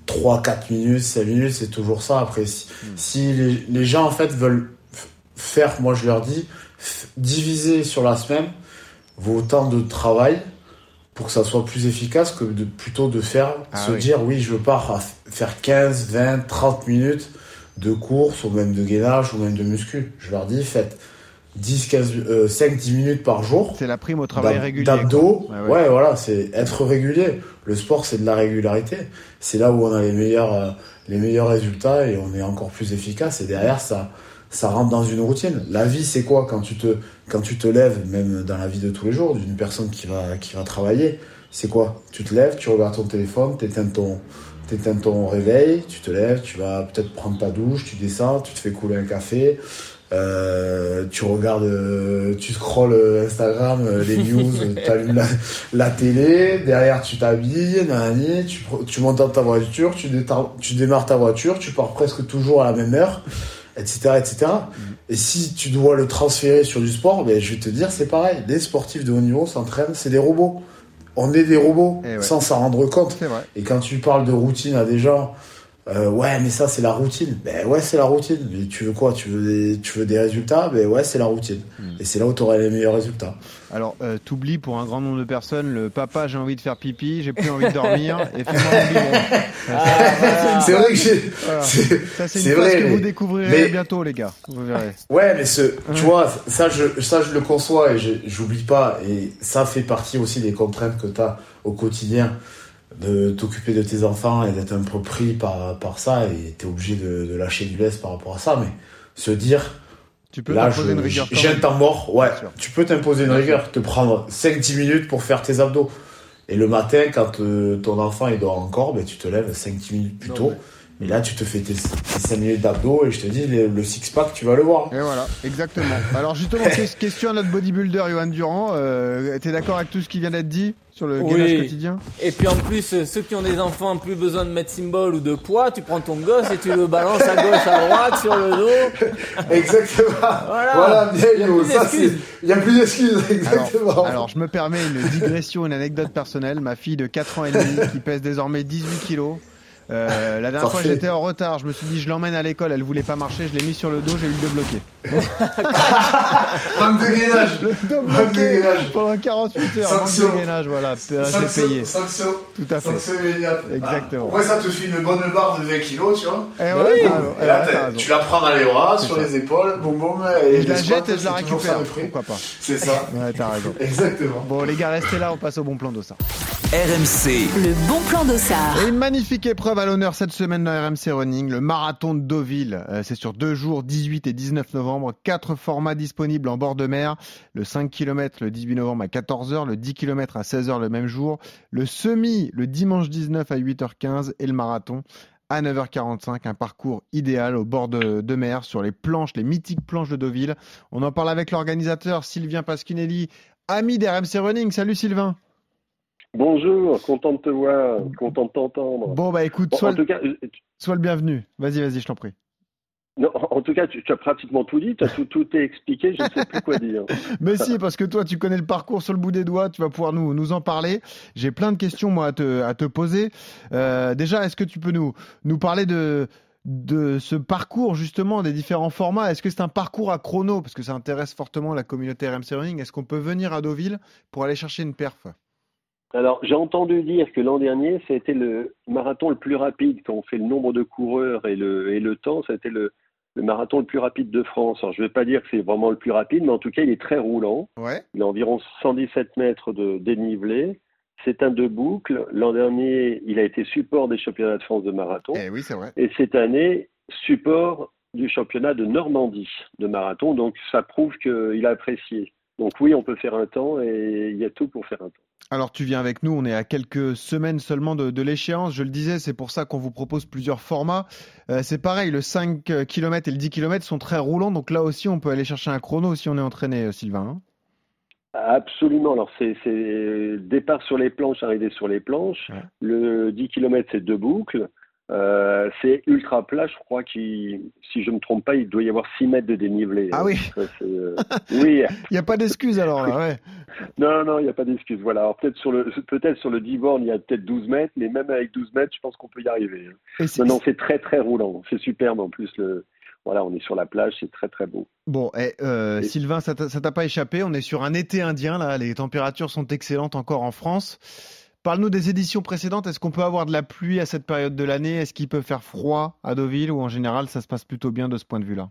3, 4 minutes, 5 minutes, c'est toujours ça. Après, si, hmm. si les, les, gens en fait veulent faire, moi je leur dis, diviser sur la semaine vos temps de travail pour que ça soit plus efficace que de plutôt de faire, ah se dire oui, je pars à faire 15, 20, 30 minutes de course ou même de gainage ou même de muscu. Je leur dis, faites 10, 15, 5, 10 minutes par jour. C'est la prime au travail régulier. D'abdos. Ouais, voilà, c'est être régulier. Le sport, c'est de la régularité. C'est là où on a les meilleurs, euh, les meilleurs résultats et on est encore plus efficace. Et derrière, ça, ça rentre dans une routine. La vie, c'est quoi quand tu te, quand tu te lèves, même dans la vie de tous les jours, d'une personne qui va, qui va travailler, c'est quoi? Tu te lèves, tu regardes ton téléphone, tu éteins ton, t'éteins ton réveil, tu te lèves, tu vas peut-être prendre ta douche, tu descends, tu te fais couler un café, euh, tu regardes, euh, tu scrolles Instagram, euh, les [LAUGHS] news, tu allumes la, la, télé, derrière tu t'habilles, tu, tu montes dans ta voiture, tu, tu démarres ta voiture, tu pars presque toujours à la même heure, etc. etc. Et si tu dois le transférer sur du sport, ben, je vais te dire, c'est pareil. Les sportifs de haut niveau s'entraînent, c'est des robots on est des robots eh sans s'en rendre compte. Et quand tu parles de routine à des gens, euh, ouais, mais ça c'est la routine. Ben ouais, c'est la routine. Mais tu veux quoi? Tu veux des, tu veux des résultats? Ben ouais, c'est la routine. Hmm. Et c'est là où tu auras les meilleurs résultats. Alors, euh, t'oublies pour un grand nombre de personnes le papa, j'ai envie de faire pipi, j'ai plus envie de dormir, et fais-moi [LAUGHS] ah, C'est vrai que j'ai. Ça, c'est une chose que vous découvrirez bientôt, les gars. Vous verrez. Ouais, mais ce, tu vois, ça je, ça, je le conçois et j'oublie pas. Et ça fait partie aussi des contraintes que tu as au quotidien de t'occuper de tes enfants et d'être un peu pris par, par ça et t'es obligé de, de, lâcher du laisse par rapport à ça mais se dire tu peux là une rigueur j'ai un temps mort ouais tu peux t'imposer une rigueur te prendre 5-10 minutes pour faire tes abdos et le matin quand euh, ton enfant il dort encore ben, tu te lèves 5-10 minutes plus tôt et là, tu te fais tes, 5 minutes d'abdos et je te dis, le, six-pack, tu vas le voir. Et voilà, exactement. Alors justement, [LAUGHS] question à notre bodybuilder, Johan Durand. Euh, T'es d'accord avec tout ce qui vient d'être dit? Sur le gainage quotidien Et puis en plus, euh, ceux qui ont des enfants, plus besoin de mettre symbole ou de poids, tu prends ton gosse et tu le balances à gauche, à droite, sur le dos. [LAUGHS] Exactement. Voilà, voilà bien, il y a plus d'excuses. Il y a plus d'excuses, exactement. Alors, alors, je me permets une digression, une anecdote personnelle. Ma fille de 4 ans et demi, qui pèse désormais 18 kilos, euh, la dernière fois, j'étais en retard. Je me suis dit, je l'emmène à l'école. Elle voulait pas marcher. Je l'ai mis sur le dos. J'ai eu le débloqué. manque de gainage. Manque de gainage. Pendant 48 heures. Sanction. Manque de gainage. Voilà. C'est payé. Sanction. Tout à fait. Sanction immédiate. Exactement. Après, ça te fait une bonne barre de 20 kilos, tu vois. Et, eh ouais, oui. et là, tu la prends dans les bras, sur les épaules. Boum, boum. Et, je la jette et je la récupère. Pourquoi pas. C'est ça. [LAUGHS] Ouais, t'as raison. Exactement. Bon, les gars, restez là. On passe au bon plan d'Ossard. RMC. Le bon plan d'Ossard. Et une magnifique épreuve à l'honneur cette semaine dans RMC Running, le marathon de Deauville. Euh, c'est sur deux jours, 18 et 19 novembre. Quatre formats disponibles en bord de mer. Le 5 km le 18 novembre à 14h, le 10 km à 16h le même jour, le semi le dimanche 19 à 8h15 et le marathon à 9h45, un parcours idéal au bord de, de, mer sur les planches, les mythiques planches de Deauville. On en parle avec l'organisateur Sylvain Pasquinelli, ami d'RMC Running. Salut Sylvain. Bonjour, content de te voir, content de t'entendre. Bon, bah écoute, sois, le... le bienvenu. Vas-y, vas-y, je t'en prie. Non, en tout cas, tu, as pratiquement tout dit, tu as tout, tout expliqué, je ne sais plus quoi dire. [LAUGHS] Mais si, parce que toi, tu connais le parcours sur le bout des doigts, tu vas pouvoir nous, nous en parler. J'ai plein de questions, moi, à te, à te poser. Euh, déjà, est-ce que tu peux nous, nous parler de, de ce parcours, justement, des différents formats? Est-ce que c'est un parcours à chrono? Parce que ça intéresse fortement la communauté RMC Running. Est-ce qu'on peut venir à Deauville pour aller chercher une perf? Alors, j'ai entendu dire que l'an dernier, ça a été le marathon le plus rapide. Quand on fait le nombre de coureurs et le, et le temps, ça a été le, le marathon le plus rapide de France. Alors, je ne vais pas dire que c'est vraiment le plus rapide, mais en tout cas, il est très roulant. Ouais. Il a environ 117 mètres de dénivelé. C'est un deux boucles. L'an dernier, il a été support des championnats de France de marathon. Eh oui, c'est vrai. Et cette année, support du championnat de Normandie de marathon. Donc ça prouve qu'il a apprécié. Donc oui, on peut faire un temps et il y a tout pour faire un temps. Alors tu viens avec nous, on est à quelques semaines seulement de, l'échéance, je le disais, c'est pour ça qu'on vous propose plusieurs formats. Euh, c'est pareil, le 5 km et le 10 km sont très roulants, donc là aussi on peut aller chercher un chrono si on est entraîné, euh, Sylvain. Hein. Absolument. Alors, c'est départ sur les planches, arriver sur les planches. Le 10 km, c'est deux boucles. Euh, c'est ultra plat, je crois qu'il, si je ne me trompe pas, il doit y avoir 6 mètres de dénivelé. Ah oui. Euh, [LAUGHS] oui. il n'y a pas d'excuse alors là, ouais. [LAUGHS] Non, non, il n'y a pas d'excuse. Voilà. Alors peut-être sur le, peut-être sur le 10 il y a peut-être 12 mètres, mais même avec 12 mètres, je pense qu'on peut y arriver. Non, non, c'est très très roulant. C'est superbe en plus le, voilà, on est sur la plage, c'est très très beau. Bon, eh, euh, Sylvain, ça t'a pas échappé, on est sur un été indien là, les températures sont excellentes encore en France. Parle-nous des éditions précédentes, est-ce qu'on peut avoir de la pluie à cette période de l'année? Est-ce qu'il peut faire froid à Deauville ou en général ça se passe plutôt bien de ce point de vue-là?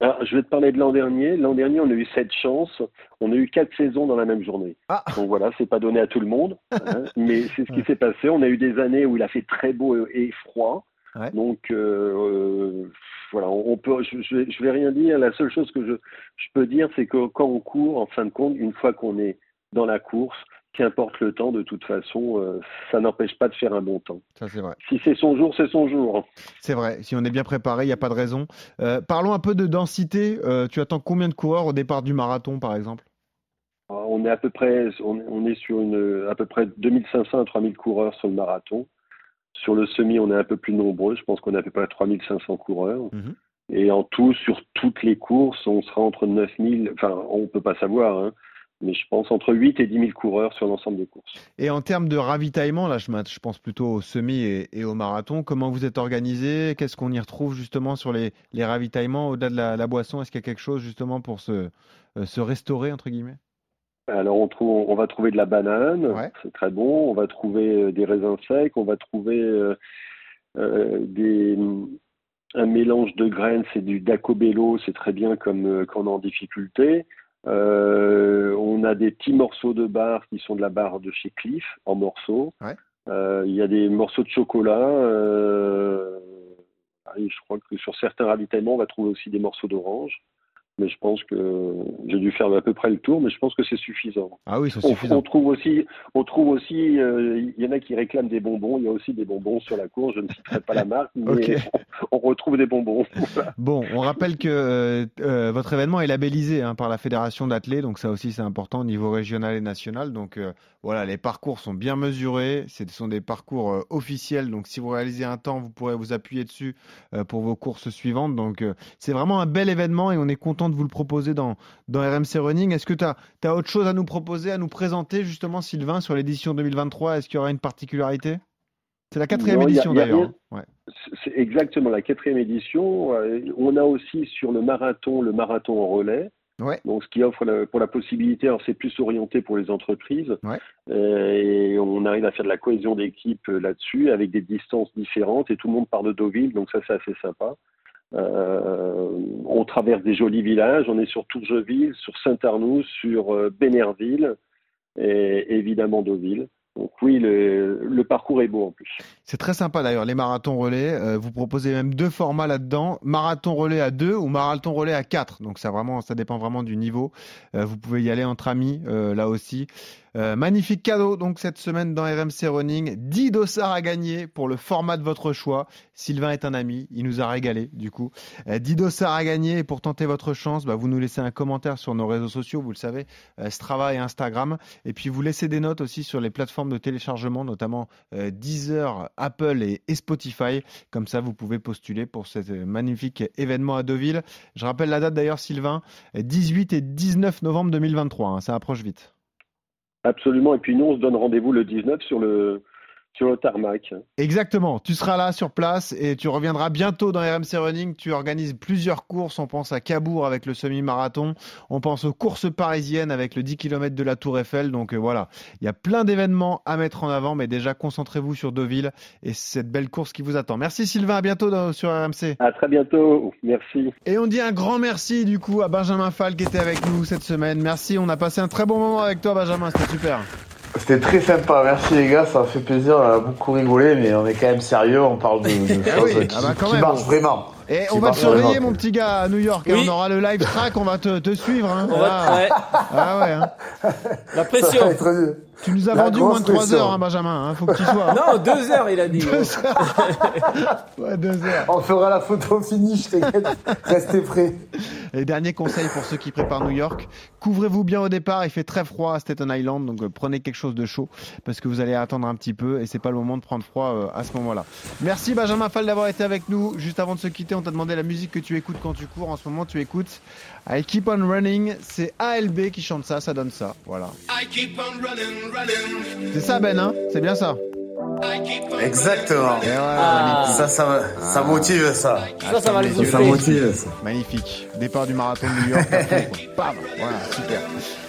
Je vais te parler de l'an dernier. L'an dernier, on a eu cette chance. On a eu quatre saisons dans la même journée. Ah. Donc voilà, c'est pas donné à tout le monde, hein, [LAUGHS] mais c'est ce qui s'est passé. On a eu des années où il a fait très beau et froid. Donc euh, voilà, on peut, je, je, vais rien dire. La seule chose que je, je peux dire, c'est que quand on court, en fin de compte, une fois qu'on est dans la course, qu'importe le temps, de toute façon, euh, ça n'empêche pas de faire un bon temps. Ça, c'est vrai. Si c'est son jour, c'est son jour. C'est vrai. Si on est bien préparé, il n'y a pas de raison. Euh, parlons un peu de densité. Euh, tu attends combien de coureurs au départ du marathon, par exemple? On est à peu près, on, est sur une, à peu près 2500 à 3000 coureurs sur le marathon. Sur le semi, on est un peu plus nombreux. Je pense qu'on a à peu près 3500 coureurs. Mhm. Et en tout, sur toutes les courses, on sera entre 9000, enfin, on ne peut pas savoir, hein, mais je pense entre 8 et 10 000 coureurs sur l'ensemble des courses. Et en termes de ravitaillement, là, je, je pense plutôt au semi et, au marathon. Comment vous êtes organisé? Qu'est-ce qu'on y retrouve justement sur les, les ravitaillements? Au-delà de la, boisson Est-ce qu'il y a quelque chose justement pour se, euh, se restaurer entre guillemets? Alors on, trouve, on va trouver de la banane, c'est très bon. On va trouver euh, des raisins secs, on va trouver euh, des, un mélange de graines, c'est du dacobello, c'est très bien comme quand on est en difficulté. Euh, on a des petits morceaux de barre qui sont de la barre de chez Cliff en morceaux. Euh, il y a des morceaux de chocolat. Euh, je crois que sur certains ravitaillements, on va trouver aussi des morceaux d'orange mais je pense que j'ai dû faire à peu près le tour, mais je pense que c'est suffisant. Ah oui, c'est suffisant. On trouve aussi, on trouve aussi, euh, il y en a qui réclament des bonbons. Il y a aussi des bonbons sur la course. Je ne citerai pas la marque, [LAUGHS] mais [LAUGHS] on, retrouve des bonbons. [LAUGHS] Bon, on rappelle que euh, euh, votre événement est labellisé hein, par la fédération d'athlètes, donc ça aussi c'est important au niveau régional et national. Donc voilà, les parcours sont bien mesurés. Ce sont des parcours officiels. Donc si vous réalisez un temps, vous pourrez vous appuyer dessus pour vos courses suivantes. Donc c'est vraiment un bel événement et on est content de vous le proposer dans, dans RMC Running. Est-ce que tu as, as, autre chose à nous proposer, à nous présenter justement, Sylvain, sur l'édition 2023 Est-ce qu'il y aura une particularité? C'est la quatrième édition d'ailleurs. Hein. C'est exactement la quatrième édition. Euh, on a aussi sur le marathon, le marathon en relais. Donc, ce qui offre pour la possibilité, alors c'est plus orienté pour les entreprises, euh, et on arrive à faire de la cohésion d'équipe euh, là-dessus avec des distances différentes et tout le monde part de Deauville, donc ça c'est assez sympa. Euh, on traverse des jolis villages, on est sur Tourgeville, sur Saint-Arnoux, sur euh, Bénerville et évidemment Deauville. Donc oui, le, parcours est beau en plus. C'est très sympa d'ailleurs, les marathons relais. Euh, vous proposez même deux formats là-dedans, marathon relais à 2 ou marathon relais à 4. Donc ça, vraiment, ça dépend vraiment du niveau. vous pouvez y aller entre amis là aussi. Euh, magnifique cadeau donc cette semaine dans RMC Running. 10 dossards à gagner pour le format de votre choix. Sylvain est un ami, il nous a régalé du coup. 10 euh, dossards à gagner et pour tenter votre chance, bah, vous nous laissez un commentaire sur nos réseaux sociaux, vous le savez, euh, Strava et Instagram. Et puis vous laissez des notes aussi sur les plateformes de téléchargement, notamment Deezer, Apple et, Spotify. Comme ça, vous pouvez postuler pour ce magnifique événement à Deauville. Je rappelle la date d'ailleurs, Sylvain, 18 et 19 novembre 2023. Hein, ça approche vite. Absolument. Et puis nous, on se donne rendez-vous le 19 sur le, sur le tarmac. Exactement. Tu seras là sur place et tu reviendras bientôt dans RMC Running. Tu organises plusieurs courses. On pense à Cabourg avec le semi-marathon. On pense aux courses parisiennes avec le 10 km de la Tour Eiffel. Donc euh, voilà, il y a plein d'événements à mettre en avant. Mais déjà, concentrez-vous sur Deauville et cette belle course qui vous attend. Merci Sylvain. À bientôt sur RMC. À très bientôt. Merci. Et on dit un grand merci du coup à Benjamin Fall qui était avec nous cette semaine. Merci. On a passé un très bon moment avec toi, Benjamin. C'était super. C'était très sympa, merci les gars, ça a fait plaisir, on a beaucoup rigolé, mais on est quand même sérieux, on parle de, eh [LAUGHS] choses qui, ah bah marchent vraiment. Et on va te surveiller, vraiment, mon petit gars, à New York. hein. Oui. On aura le live track, on va te, te suivre. hein. On va- Ah. ouais. Ah ouais. hein. La Ça pression. va être dur. Tu nous as La vendu moins de 3 pression. heures, hein, Benjamin. hein. Faut que tu sois. hein. [LAUGHS] Non, deux heures, il a dit. Deux heures. ouais, deux heures. On fera la photo finish, t'inquiète. Restez prêts. Et dernier conseil pour ceux qui préparent New York, couvrez-vous bien au départ, il fait très froid à Staten Island, donc euh, prenez quelque chose de chaud parce que vous allez attendre un petit peu et c'est pas le moment de prendre froid euh, à ce moment-là. Merci Benjamin Fall d'avoir été avec nous. Juste avant de se quitter, on t'a demandé la musique que tu écoutes quand tu cours. En ce moment, tu écoutes I Keep On Running, c'est ALB qui chante ça, ça donne ça. Voilà. C'est ça Ben, hein C'est bien ça Exactement. Et ouais, Ah. Ça, ça, ça motive ça. Ça, ça va le les yeux. Ça motive ça. Magnifique. Départ du marathon de New York. [LAUGHS] Bam. Voilà, super.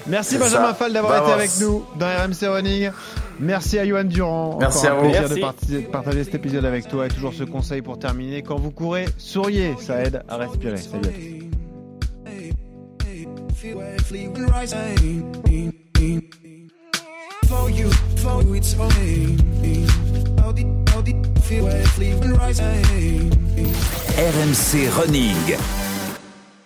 Merci Benjamin. Fall d'avoir Vamos. été avec nous dans RMC Running. Merci à Johan Durand. Merci Encore à un vous. plaisir de Merci. parti- de partager cet épisode avec toi et toujours ce conseil pour terminer. Quand vous courez, souriez. Ça aide à respirer. Salut à tous. feel where fleet. For you, for you, it's all How did, how did feel. RMC Running.